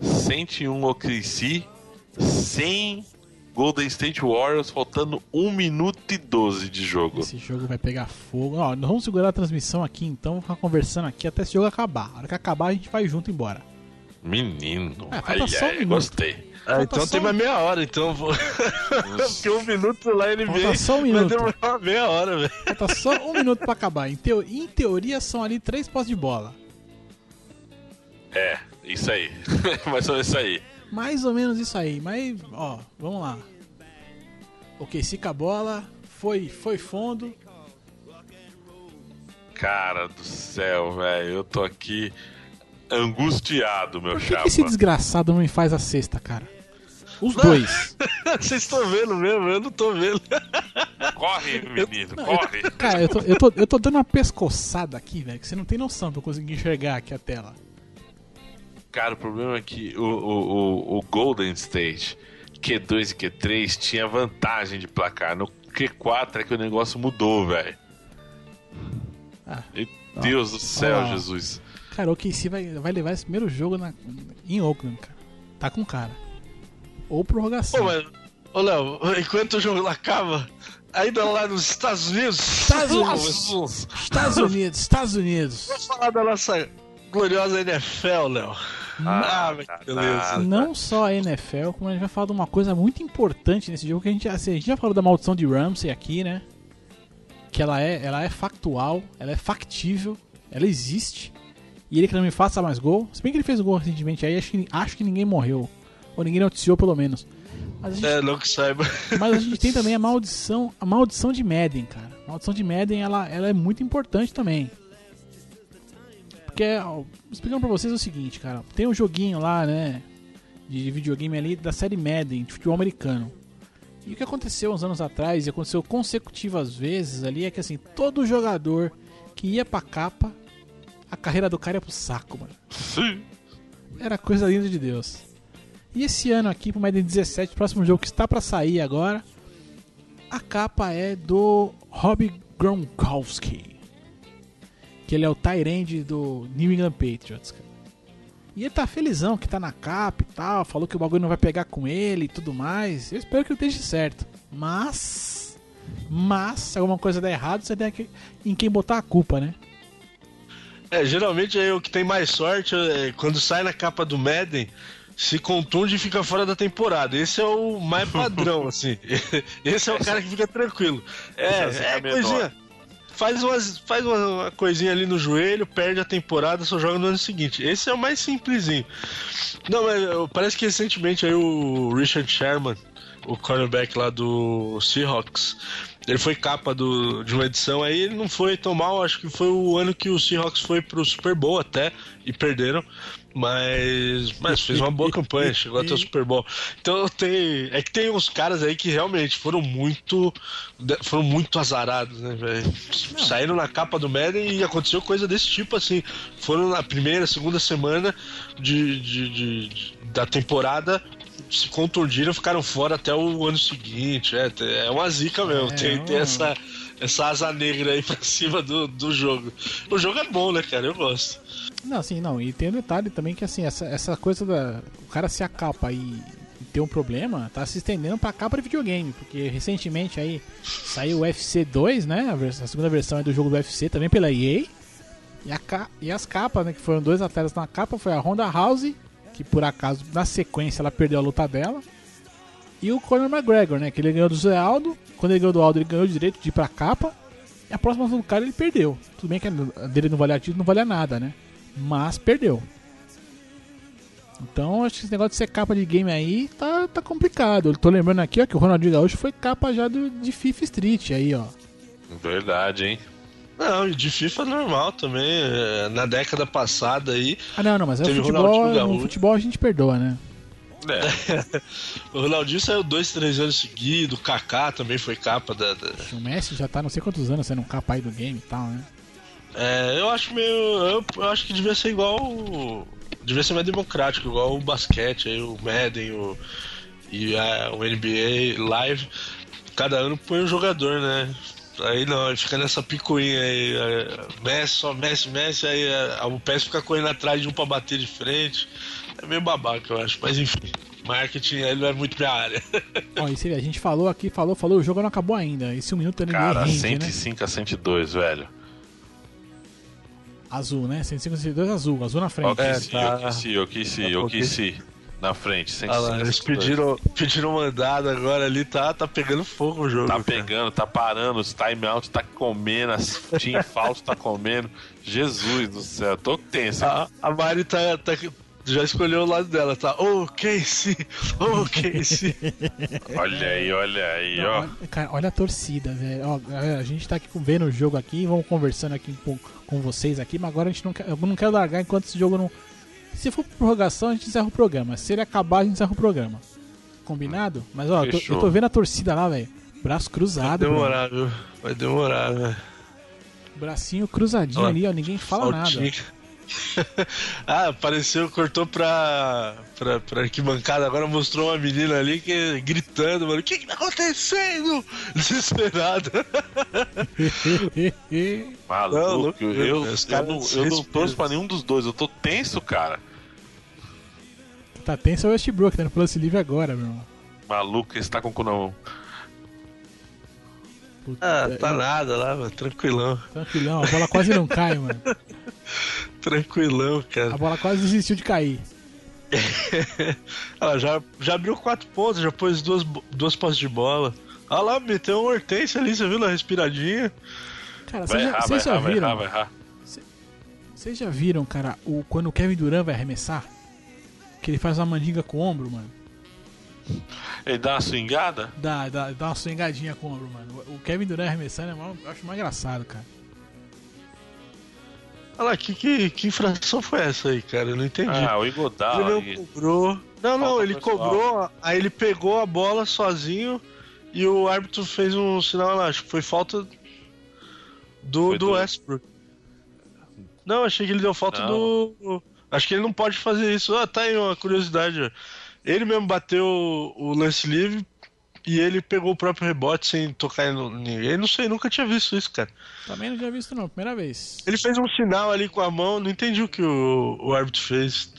101 OKC, 100 Golden State Warriors, faltando 1 minuto e 12 de jogo. Esse jogo vai pegar fogo. Ó, nós vamos segurar a transmissão aqui então, vamos ficar conversando aqui até esse jogo acabar. A hora que acabar, a gente vai junto embora. Menino, é, ai, ai, um gostei. Ah, então tem mais meia hora, então vou. Porque um minuto lá ele vem. Só um minuto. Vai demorar uma meia hora, velho. Falta só um minuto pra acabar. Em, teo... em teoria são ali três postes de bola. É, isso aí. Mais ou menos isso aí. Mais ou menos isso aí. Mas, ó, vamos lá. Ok, fica a bola. Foi, foi fundo. Cara do céu, velho. Eu tô aqui angustiado, meu Por que, chapa. que esse desgraçado não me faz a sexta, cara? Os não. dois. Vocês estão vendo mesmo? Eu não tô vendo. Corre, menino, não, corre. Eu, cara, eu tô, eu, tô, eu tô dando uma pescoçada aqui, velho, que você não tem noção pra eu conseguir enxergar aqui a tela. Cara, o problema é que o, o, o, Golden State Q2 e Q3 tinha vantagem de placar. No Q4 é que o negócio mudou, velho. Ah, Deus do céu, ah, Jesus. Cara, o KC vai, vai levar esse primeiro jogo na, em Oakland, cara. Tá com cara. Ou prorrogação. Ô, mas, ô Léo, enquanto o jogo acaba, ainda lá nos Estados Unidos. Estados Unidos. Estados Unidos, Estados Unidos. Vamos falar da nossa gloriosa NFL, Léo. Ah, ah beleza. Não só a NFL, como a gente vai falar de uma coisa muito importante nesse jogo que a gente, assim, a gente já falou da maldição de Ramsey aqui, né? Que ela é, ela é factual, ela é factível, ela existe. E ele que não me faça mais gol. Se bem que ele fez gol recentemente aí, acho que, acho que ninguém morreu. Ou ninguém noticiou pelo menos. Gente, é, não que saiba. Mas a gente tem também a maldição, a maldição de Madden, cara. A maldição de Madden, ela, ela é muito importante também. Porque, ó, explicando pra vocês é o seguinte, cara. Tem um joguinho lá, né, de videogame ali da série Madden, de futebol americano. E o que aconteceu uns anos atrás, e aconteceu consecutivas vezes ali, é que assim, todo jogador que ia pra capa a carreira do cara ia pro saco, mano. Sim. Era coisa linda de Deus. E esse ano aqui, pro Madden 17, próximo jogo que está para sair agora, a capa é do Rob Gronkowski. Que ele é o Tyrande do New England Patriots, cara. E ele tá felizão que tá na capa e tal, falou que o bagulho não vai pegar com ele e tudo mais. Eu espero que eu esteja certo. Mas. Mas, se alguma coisa der errado, você tem em quem botar a culpa, né? É, geralmente é o que tem mais sorte é, quando sai na capa do Madden, se contunde e fica fora da temporada. Esse é o mais padrão, assim. Esse é o cara que fica tranquilo. É, é coisinha. Faz, umas, faz uma, uma, coisinha ali no joelho, perde a temporada, só joga no ano seguinte. Esse é o mais simplesinho. Não, mas parece que recentemente aí o Richard Sherman, o cornerback lá do Seahawks, ele foi capa do, de uma edição aí, ele não foi tão mal, acho que foi o ano que o Seahawks foi pro Super Bowl até e perderam. Mas, mas fez uma boa campanha, chegou até o Super Bowl. Então tem. É que tem uns caras aí que realmente foram muito. Foram muito azarados, né, velho? Saíram na capa do Madden e aconteceu coisa desse tipo, assim. Foram na primeira, segunda semana de, de, de da temporada, se contundiram, ficaram fora até o ano seguinte. É, é uma zica mesmo. É, tem, tem essa, essa asa negra aí pra cima do, do jogo. O jogo é bom, né, cara? Eu gosto. Não, assim, não. E tem um detalhe também que, assim, essa, essa coisa da. O cara se acapa e, ter um problema, tá se estendendo pra capa de videogame. Porque recentemente aí saiu o UFC 2, né? A, a segunda versão do jogo do UFC, também pela EA. E, a, e as capas, né? Que foram dois atletas na capa, foi a Honda House que por acaso na sequência ela perdeu a luta dela. E o Conor McGregor, né? Que ele ganhou do Zé Aldo. Quando ele ganhou do Aldo, ele ganhou o direito de ir pra capa. E a próxima luta do cara ele perdeu. Tudo bem que a dele não valia título, não valia nada, né? Mas perdeu. Então acho que esse negócio de ser capa de game aí tá, tá complicado. Eu tô lembrando aqui ó, que o Ronaldinho Gaúcho foi capa já do, de FIFA Street aí, ó. Verdade, hein? Não, de FIFA normal também. É, na década passada aí. Ah, não, não, mas é o futebol, no futebol a gente perdoa, né? É. o Ronaldinho saiu dois, três anos seguidos, o Kaká também foi capa da, da, O Messi já tá não sei quantos anos sendo um capa aí do game e tal, né? É, eu acho meio. Eu, eu, acho que devia ser igual. Devia ser mais democrático, igual o basquete, aí, o Madden, o, e a, o NBA Live. Cada ano põe um jogador, né? Aí não, fica nessa picuinha aí. Messi, só Messi, Messi, aí o PES fica correndo atrás de um pra bater de frente. É meio babaca, eu acho. Mas enfim, marketing ele não é muito minha área. Ó, e você, a gente falou aqui, falou, falou, o jogo não acabou ainda. Esse um minuto ele Cara, rende, 105 né? a 102, velho. Azul, né? 105 a 102 azul, azul na frente. É, tá. Okisi, Okisi, Okisi. Na frente, 105 Ah lá, eles 102. pediram, pediram mandado agora ali, tá, tá pegando fogo o jogo. Tá cara. pegando, tá parando, os timeout tá comendo, as team falso tá comendo. Jesus do céu, tô tenso. A, a Mari tá, tá- já escolheu o lado dela, tá? Ô, Casey! Ô, Casey! Olha aí, olha aí, Não, ó. olha- Cara, olha a torcida, velho. Galera, a gente tá aqui vendo o jogo aqui, vamos conversando aqui com, com vocês aqui, mas agora a gente não quer, eu não quero largar enquanto esse jogo não. Se for prorrogação, a gente encerra o programa. Se ele acabar, a gente encerra o programa. Combinado? Mas ó, eu tô, Fechou. eu tô vendo a torcida lá, velho. Braço Vai cruzado, mano. demorar, viu? Vai demorar, né? Bracinho cruzadinho Ó, ali, ó. Ninguém fala nada. Faltinha. ah, apareceu, cortou pra, pra, pra arquibancada. Agora mostrou uma menina ali que gritando, mano. O que que tá acontecendo? Desesperada. Maluco, eu, eu, não, eu não torço pra nenhum dos dois, eu tô tenso, cara. tá tenso é o Westbrook, tá no Plus Livre agora, meu irmão. Maluco, esse tá com o cu na mão. Puta, Ah, tá eu- nada lá, mano. Tranquilão. Tranquilão, a bola quase não cai, mano. Tranquilão, cara. A bola quase desistiu de cair. Ah, já, já abriu quatro pontos, já pôs duas, duas postes de bola. Ah lá, meteu uma hortência ali, você viu na respiradinha? Cara, vocês já, errar, errar, viram? vai errar. Vocês já viram, cara, o, quando o Kevin Durant vai arremessar? Que ele faz uma mandinga com o ombro, mano. Ele dá uma swingada? Dá, dá, dá uma swingadinha com o ombro, mano. O Kevin Durant arremessando é eu acho mais engraçado, cara. Olha lá, que, que, que infração foi essa aí, cara? Eu não entendi. Ah, o ele Igodala. não cobrou. Não, não, Falta ele pessoal. cobrou, aí ele pegou a bola sozinho e o árbitro fez um sinal lá, acho que foi falta do, Foi do do- Westbrook. Não, achei que ele deu falta Não. do. Acho que ele não pode fazer isso. Ah, tá aí uma curiosidade. Ele mesmo bateu o lance livre e ele pegou o próprio rebote sem tocar em ninguém. Não sei, nunca tinha visto isso, cara. Também não tinha visto, não. Primeira vez. Ele fez um sinal ali com a mão, não entendi o que o, o árbitro fez.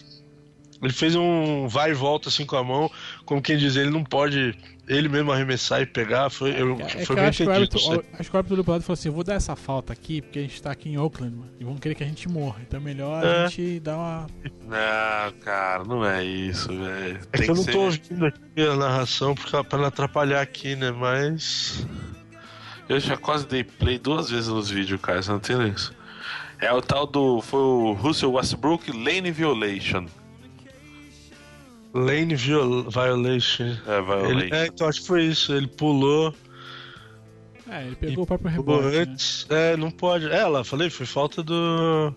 Ele fez um vai e volta assim com a mão, como quem diz, ele não pode ele mesmo arremessar e pegar. Foi, eu, É, é foi que eu bem acho que, o entendido. árbitro, isso aí. o- acho que o árbitro do lado falou assim: eu vou dar essa falta aqui porque a gente tá aqui em Oakland, mano. E vão querer que a gente morra. Então é melhor a É. gente dar uma. Não, cara, não é isso, velho. É Tem que eu não ser- tô ouvindo aqui a narração porque, pra não atrapalhar aqui, né? Mas. Eu já quase dei play duas vezes nos vídeos, cara, você não tem isso. É o tal do. Foi o Russell Westbrook Lane Violation. Lane viol Violation. É, Violation. Ele, é, então acho que foi isso. Ele pulou, É, ele pegou o próprio rebote. Né? antes. É, não pode. É, lá, falei, foi falta do.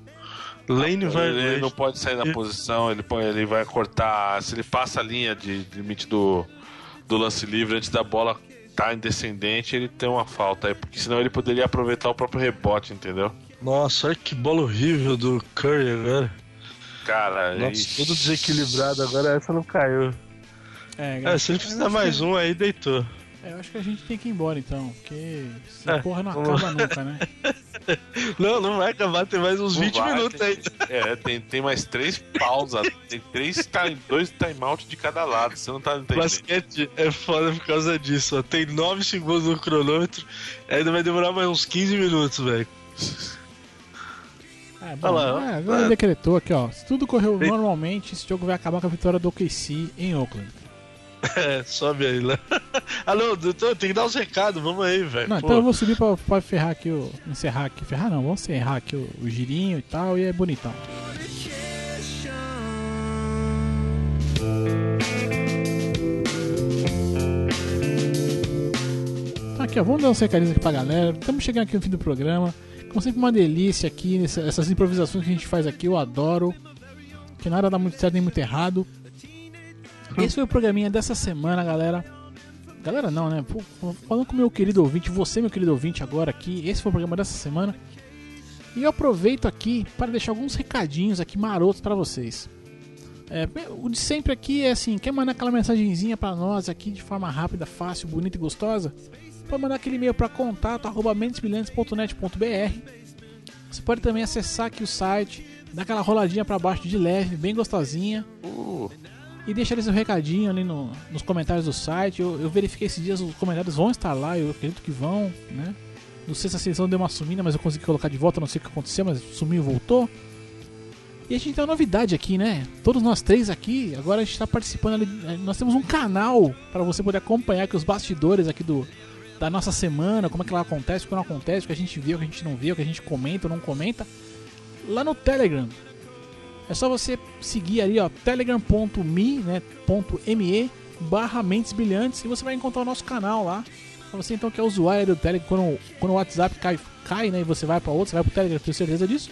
Lane Ele, Violation. ele não pode sair da posição, ele, pode- ele vai cortar. Se ele passa a linha de, de limite do, do lance livre antes da bola tá em descendente, ele tem uma falta aí, porque senão ele poderia aproveitar o próprio rebote, entendeu? Nossa, olha que bola horrível do Curry agora. Cara, Nossa, ixi. todo desequilibrado, agora essa não caiu. É, É, se ele eu precisar acho mais que- um aí, deitou. É, eu acho que a gente tem que ir embora então, porque essa É, porra não vamos acaba nunca, né? Não, não vai acabar, tem mais uns Não 20 vai, minutos tem- aí. É, tem, tem mais três pausas, tem três, time- dois timeout de cada lado, você não tá entendendo. Basquete é foda por causa disso, ó. Tem 9 segundos no cronômetro, ainda vai demorar mais uns 15 minutos, velho. É, bom, Olha é, decretou aqui, ó. Se tudo correu normalmente, esse jogo vai acabar com a vitória do OKC em Oakland. É, sobe aí lá. ah, não, doutor, tem que dar uns recados, vamos aí, velho. Não, Pô, então eu vou subir pra, pra ferrar aqui o. Encerrar aqui. Ferrar não, vamos encerrar aqui o, o girinho e tal, e é bonitão. Então aqui, ó, vamos dar uns recadinhos aqui pra galera. Estamos chegando aqui no fim do programa. Como sempre, uma delícia aqui, nessa- essas improvisações que a gente faz aqui, eu adoro. Que nada dá muito certo nem muito errado. esse foi o programinha dessa semana, galera. Galera, não, né? Falando com meu querido ouvinte, você, meu querido ouvinte, agora aqui. Esse foi o programa dessa semana. E eu aproveito aqui para deixar alguns recadinhos aqui marotos para vocês. É, o de sempre aqui é assim, quer mandar aquela mensagenzinha para nós aqui de forma rápida, fácil, bonita e gostosa? Pode mandar aquele e-mail para contato@mentesbrilhantes.net.br. Você pode também acessar aqui o site, dar aquela roladinha para baixo de leve, bem gostosinha. Uh. E deixar esse recadinho ali no, nos comentários do site. Eu, eu verifiquei esses dias, os comentários vão estar lá, eu acredito que vão, né? Não sei se a seleção deu uma sumida, mas eu consegui colocar de volta, não sei o que aconteceu, mas sumiu e voltou. E a gente tem uma novidade aqui, né? Todos nós três aqui, agora a gente está participando ali. Nós temos um canal para você poder acompanhar aqui os bastidores aqui do, da nossa semana, como é que ela acontece, o que não acontece, o que a gente vê, o que a gente não vê, o que a gente comenta ou não comenta. Lá no Telegram. É só você seguir ali, ó, telegram.me, né, .me barra Mentes Brilhantes e você vai encontrar o nosso canal lá. Pra você então que é usuário do Telegram, quando, quando o WhatsApp cai, cai, né, e você vai para outro, você vai pro Telegram, tenho certeza disso.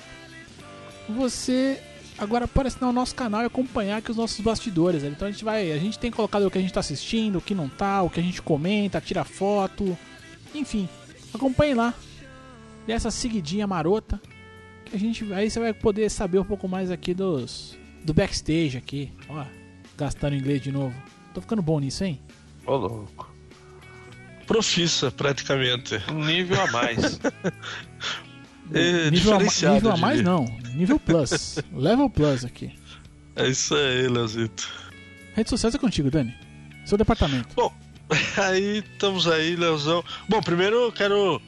Você agora pode assinar o nosso canal e acompanhar aqui os nossos bastidores. Então a gente vai, a gente tem colocado o que a gente está assistindo, o que não tá, o que a gente comenta, tira foto, enfim, acompanhe lá. Dessa seguidinha marota, que a gente aí você vai poder saber um pouco mais aqui dos do backstage aqui, ó, gastando inglês de novo. Tô ficando bom nisso, hein? Ô louco profissa, praticamente. Um nível a mais. é, nível, a, nível a mais não, nível plus. Level plus aqui. É isso aí, Leozito. Redes sociais é contigo, Dani. Seu departamento. Bom, aí estamos aí, Leozão. Bom, primeiro eu quero.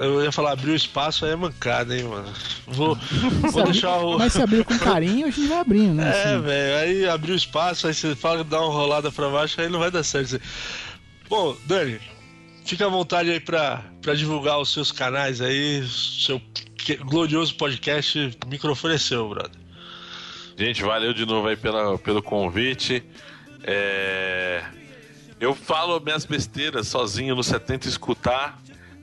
Eu ia falar abrir o espaço, aí é mancada, hein, mano. Vou, vou deixar o. Mas se abrir com carinho, a gente vai abrindo, né? É, assim. velho. Aí abrir o espaço, aí você fala, dá uma rolada pra baixo, aí não vai dar certo. Bom, Dani, fica à vontade aí para divulgar os seus canais aí, seu glorioso podcast. O microfone é seu, brother. Gente, valeu de novo aí pela, pelo convite. É... Eu falo minhas besteiras sozinho no 70 Escutar,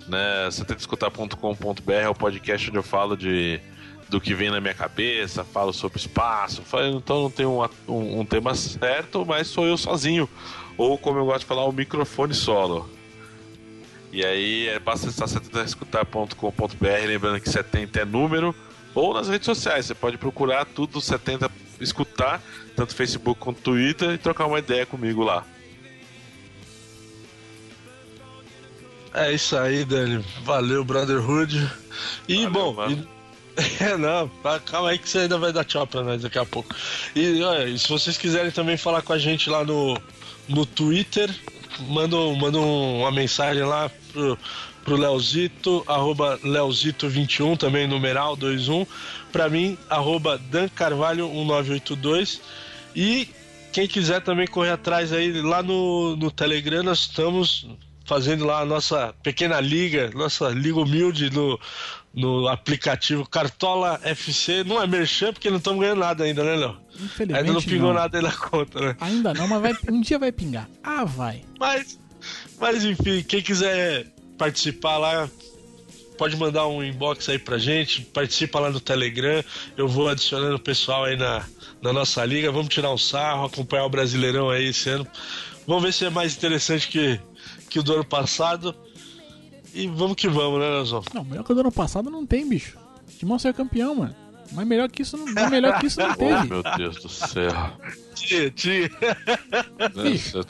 né? 70escutar.com.br é o podcast onde eu falo de do que vem na minha cabeça, falo sobre espaço, então não tem um, um, um tema certo, mas sou eu sozinho ou como eu gosto de falar, o microfone solo. E aí é basta acessar 70escutar.com.br, lembrando que 70 é número, ou nas redes sociais, você pode procurar tudo 70 escutar, tanto Facebook quanto Twitter, e trocar uma ideia comigo lá. É isso aí, Dani. Valeu, Brotherhood. E Valeu, bom, e... É, não, calma aí que você ainda vai dar tchau pra nós daqui a pouco. E olha, se vocês quiserem também falar com a gente lá no no Twitter. Manda, manda uma mensagem lá pro, pro Leozito, arroba Leozito21, também numeral 21. Pra mim, arroba Dan Carvalho 1982. E quem quiser também correr atrás aí, lá no, no Telegram nós estamos fazendo lá a nossa pequena liga, nossa liga humilde no, no aplicativo Cartola FC. Não é merchan porque não estamos ganhando nada ainda, né, Léo? Infelizmente. Ainda não pingou não. nada aí na conta, né? Ainda não, mas vai, um dia vai pingar. Ah, vai. Mas, mas enfim, quem quiser participar lá, pode mandar um inbox aí pra gente, participa lá no Telegram, eu vou adicionando o pessoal aí na, na nossa liga, vamos tirar um sarro, acompanhar o Brasileirão aí esse ano. Vamos ver se é mais interessante que, que o do ano passado. E vamos que vamos, né, Leozão? Não, melhor que o do ano passado não tem, bicho. Timão saiu campeão, mano. Mas melhor que isso não, melhor que isso não teve. Oh, meu Deus do céu. Tia, tia. Bicho,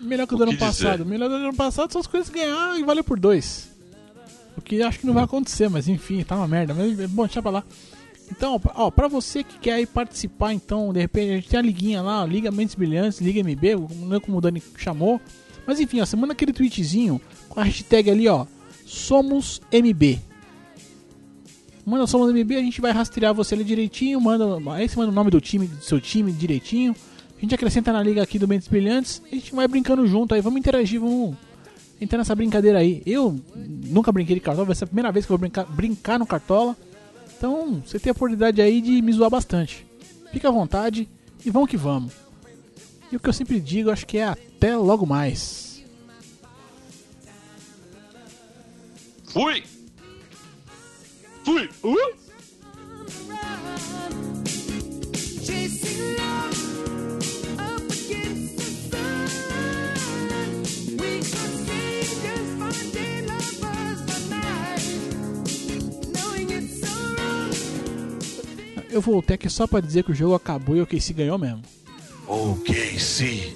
melhor que o do ano passado. Melhor do ano passado são as coisas ganhar e valeu por dois. O que acho que não vai acontecer, mas enfim, tá uma merda. Mas bom, deixa pra lá. Então, ó, pra você que quer aí participar, então, de repente, a gente tem a liguinha lá, Liga Mentes Brilhantes, Liga MB, não é como o Dani chamou. Mas enfim, ó, você manda aquele tweetzinho com a hashtag ali, ó, SomosMB. Manda Somos MB, a gente vai rastrear você ali direitinho, manda, aí você manda o nome do time, do seu time direitinho. A gente acrescenta na liga aqui do Mentes Brilhantes, a gente vai brincando junto aí, vamos interagir, vamos entrar nessa brincadeira aí. Eu nunca brinquei de cartola, vai ser a primeira vez que eu vou brincar, brincar no cartola. Então, você tem a oportunidade aí de me zoar bastante. Fica à vontade e vamos que vamos. E o que eu sempre digo, acho que é até logo mais. Fui! Fui! Uh! Eu voltei aqui só pra dizer que o jogo acabou e o KC ganhou mesmo. Ok, sim.